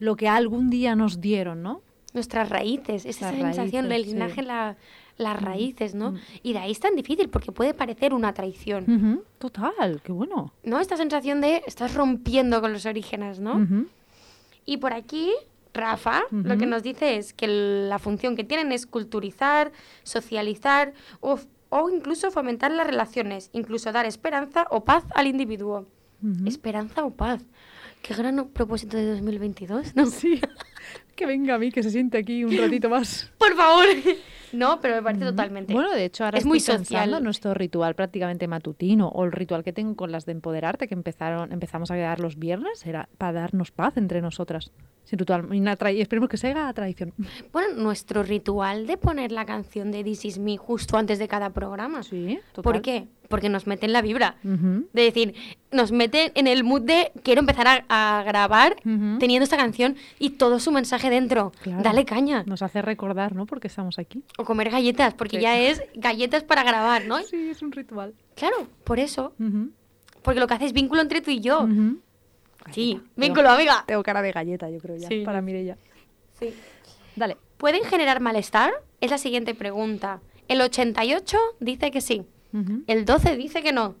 lo que algún día nos dieron, ¿no? Nuestras raíces, esa Las sensación del sí. linaje, la- las raíces, ¿no? mm. Y de ahí es tan difícil porque puede parecer una traición, Total, qué bueno. ¿no? Esta sensación de estás rompiendo con los orígenes, ¿no? Y por aquí, Rafa, lo que nos dice es que la función que tienen es culturizar, socializar o, o incluso fomentar las relaciones, incluso dar esperanza o paz al individuo. Esperanza o paz. Qué gran propósito de 2022, ¿no? Sí, que venga a mí, que se siente aquí un ratito más. Por favor. No, pero me parece totalmente. Bueno, de hecho, ahora Es muy estoy pensando social. nuestro ritual prácticamente matutino o el ritual que tengo con las de empoderarte que empezaron, empezamos a quedar los viernes era para darnos paz entre nosotras. Sin ritual, y esperemos que se haga tradición. Bueno, nuestro ritual de poner la canción de This Is Me justo antes de cada programa. Sí, total. ¿Por qué? Porque nos meten la vibra. Ujú. De decir, nos meten en el mood de quiero empezar a, a grabar teniendo esta canción y todo su mensaje dentro. Claro. Dale caña. Nos hace recordar, ¿no? Porque estamos aquí. O comer galletas, porque Sí. ya es galletas para grabar, ¿no? Sí, es un ritual. Claro, por eso. Porque lo que hace es vínculo entre tú y yo. Sí, vínculo, amiga. Tengo cara de galleta, yo creo ya, Sí. para Mireia. Sí. Dale. ¿Pueden generar malestar? Es la siguiente pregunta. El 88 dice que sí. El 12 dice que no.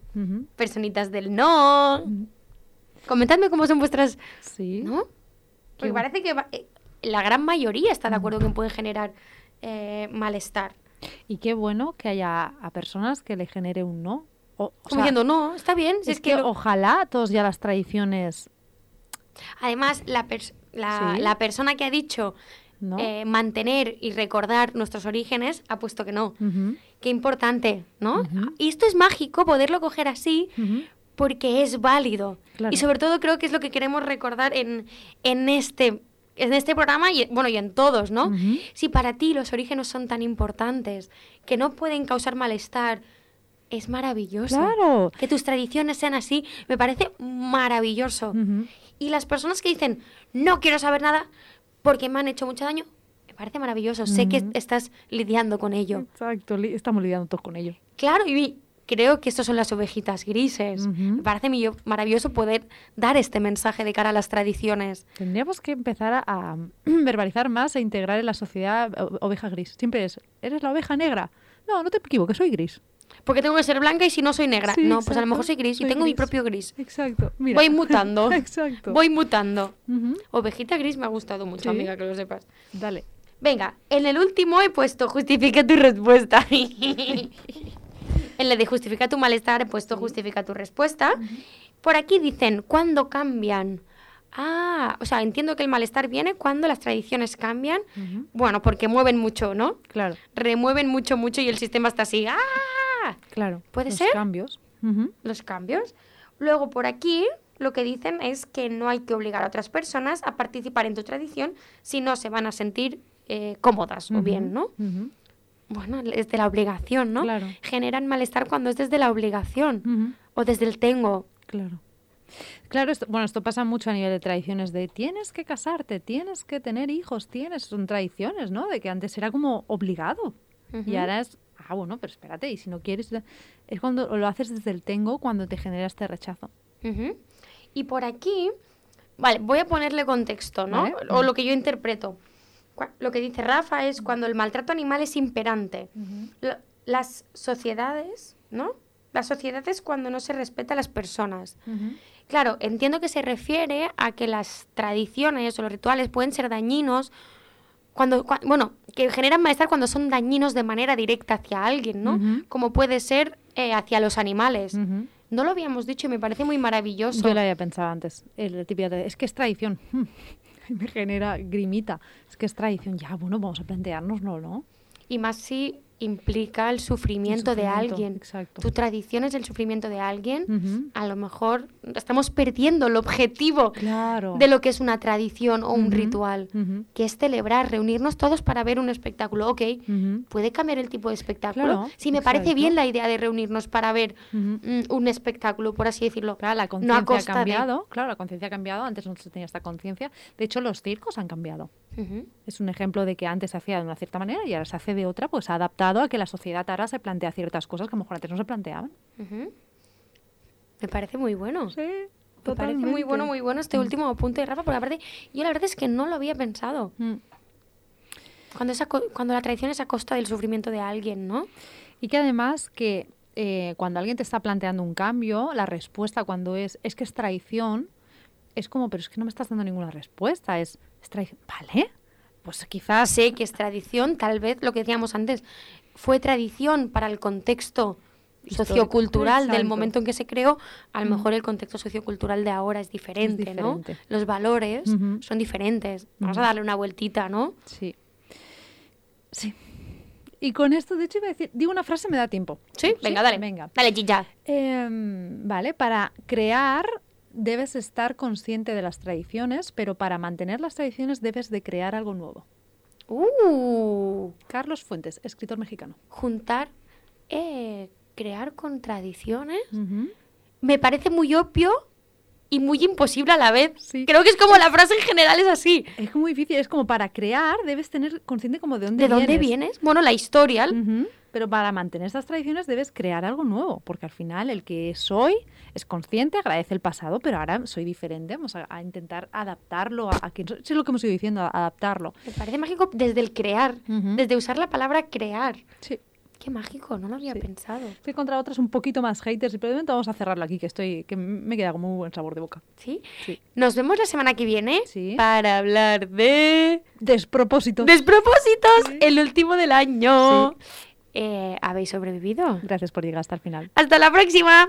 Personitas del no. Comentadme cómo son vuestras... Sí. ¿No? Porque parece que va- eh, la gran mayoría está de acuerdo que puede generar eh, malestar. Y qué bueno que haya a personas que le genere un no. O, o Como sea, diciendo, no, está bien. si es es que, que lo- ojalá todos ya las tradiciones, Además, la, pers- la, Sí. la persona que ha dicho ¿no? eh, mantener y recordar nuestros orígenes ha puesto que no. Ujú, Qué importante, ¿no? Y esto es mágico, poderlo coger así, porque es válido. Claro. Y sobre todo creo que es lo que queremos recordar en, en este en este programa y bueno y en todos, ¿no? Si para ti los orígenes son tan importantes, que no pueden causar malestar, es maravilloso. Claro. Que tus tradiciones sean así, me parece maravilloso. Y las personas que dicen, no quiero saber nada porque me han hecho mucho daño, Me parece maravilloso. Sé que estás lidiando con ello. Exacto, li- estamos lidiando todos con ello. Claro, y creo que estos son las ovejitas grises. Me parece maravilloso poder dar este mensaje de cara a las tradiciones. Tendríamos que empezar a, a verbalizar más e integrar en la sociedad oveja gris. Siempre es, ¿eres la oveja negra? No, no te equivoques, soy gris. Porque tengo que ser blanca y si no soy negra. Sí, no, pues a lo mejor soy gris y tengo mi propio gris. Exacto. Mira. Voy mutando. Exacto. Voy mutando. Ovejita gris me ha gustado mucho, Sí. amiga, que lo sepas. Dale. Venga, en el último he puesto justifica tu respuesta. en la de justifica tu malestar he puesto justifica tu respuesta. Por aquí dicen, ¿cuándo cambian? Ah, o sea, entiendo que el malestar viene cuando las tradiciones cambian. Bueno, porque mueven mucho, ¿no? Claro, Remueven mucho, mucho y el sistema está así. ¡Ah! claro. ¿Puede Los ser? cambios. Ujú. Los cambios. Luego, por aquí, lo que dicen es que no hay que obligar a otras personas a participar en tu tradición si no se van a sentir eh, cómodas o bien, ¿no? Ujú. Bueno, es de la obligación, ¿no? Claro. Generan malestar cuando es desde la obligación o desde el tengo. Claro. Claro, esto, bueno, esto pasa mucho a nivel de tradiciones de tienes que casarte, tienes que tener hijos, tienes, son tradiciones, ¿no? De que antes era como obligado. Y ahora es, ah, bueno, pero espérate, y si no quieres, es cuando lo haces desde el tengo, cuando te genera este rechazo. Y por aquí, vale, voy a ponerle contexto, ¿no? Vale. O lo que yo interpreto. Lo que dice Rafa es cuando el maltrato animal es imperante. Lo- las sociedades, ¿no? Las sociedades cuando no se respeta a las personas. Claro, entiendo que se refiere a que las tradiciones o los rituales pueden ser dañinos cuando, cua- bueno, que generan malestar cuando son dañinos de manera directa hacia alguien, ¿no? Como puede ser eh, hacia los animales. No lo habíamos dicho y me parece muy maravilloso. Yo lo había pensado antes. El típico de, es que es tradición. Me genera grimita. Es que es tradición. Ya, bueno, vamos a planteárnoslo, ¿no? Y más si implica el sufrimiento, de sufrimiento, alguien. exacto. Tu tradición es el sufrimiento de alguien. A lo mejor estamos perdiendo el objetivo Claro. de lo que es una tradición o un ritual, que es celebrar, reunirnos todos para ver un espectáculo. Ok, puede cambiar el tipo de espectáculo. Claro, si me parece bien la idea de reunirnos para ver mm, un espectáculo, por así decirlo. Claro, la no conciencia ha costa de- cambiado. Claro, la conciencia ha cambiado. Antes no se tenía esta conciencia. De hecho, los circos han cambiado. Es un ejemplo de que antes se hacía de una cierta manera y ahora se hace de otra, pues adaptado a que la sociedad ahora se plantea ciertas cosas que a lo mejor antes no se planteaban. Me parece muy bueno. Sí, Me parece muy bueno, muy bueno este último apunte de Rafa, porque aparte, yo la verdad es que no lo había pensado. Mm. Cuando, cuando la tradición es a costa del sufrimiento de alguien, ¿no? Y que además que eh, cuando alguien te está planteando un cambio, la respuesta cuando es, es que es traición, es como, pero es que no me estás dando ninguna respuesta, es, es traición. ¿Vale? Pues quizás... Sé que es tradición, tal vez lo que decíamos antes, fue tradición para el contexto sociocultural del momento en que se creó, a lo Mm. mejor el contexto sociocultural de ahora es diferente, ¿no? diferente. Los valores son diferentes. Vamos a darle una vueltita, ¿no? Sí. Sí. Y con esto, de hecho, iba a decir, digo una frase, me da tiempo. Sí, venga, dale. Venga. Dale, Gilla. Em, vale, para crear debes estar consciente de las tradiciones, pero para mantener las tradiciones debes de crear algo nuevo. Uh, Carlos Fuentes, escritor mexicano. juntar, eh, crear contradicciones. Me parece muy obvio y muy imposible a la vez. Sí. Creo que es como la frase en general es así. Es muy difícil, es como para crear debes tener consciente como de dónde ¿De dónde vienes. Bueno, la historia. Pero para mantener estas tradiciones debes crear algo nuevo, porque al final el que soy es consciente, agradece el pasado, pero ahora soy diferente, vamos a, a intentar adaptarlo a, a quien soy. Eso es lo que hemos ido diciendo, adaptarlo. Me parece mágico desde el crear, desde usar la palabra crear. Sí. Qué mágico, no lo había Sí. pensado. He encontrado otras un poquito más haters y pero de momento vamos a cerrarlo aquí, que estoy que me queda como muy buen sabor de boca. ¿Sí? Sí. Nos vemos la semana que viene Sí. para hablar de Despropósito. despropósitos, Sí. el último del año. Eh, ¿Habéis sobrevivido? Gracias por llegar hasta el final. Hasta la próxima.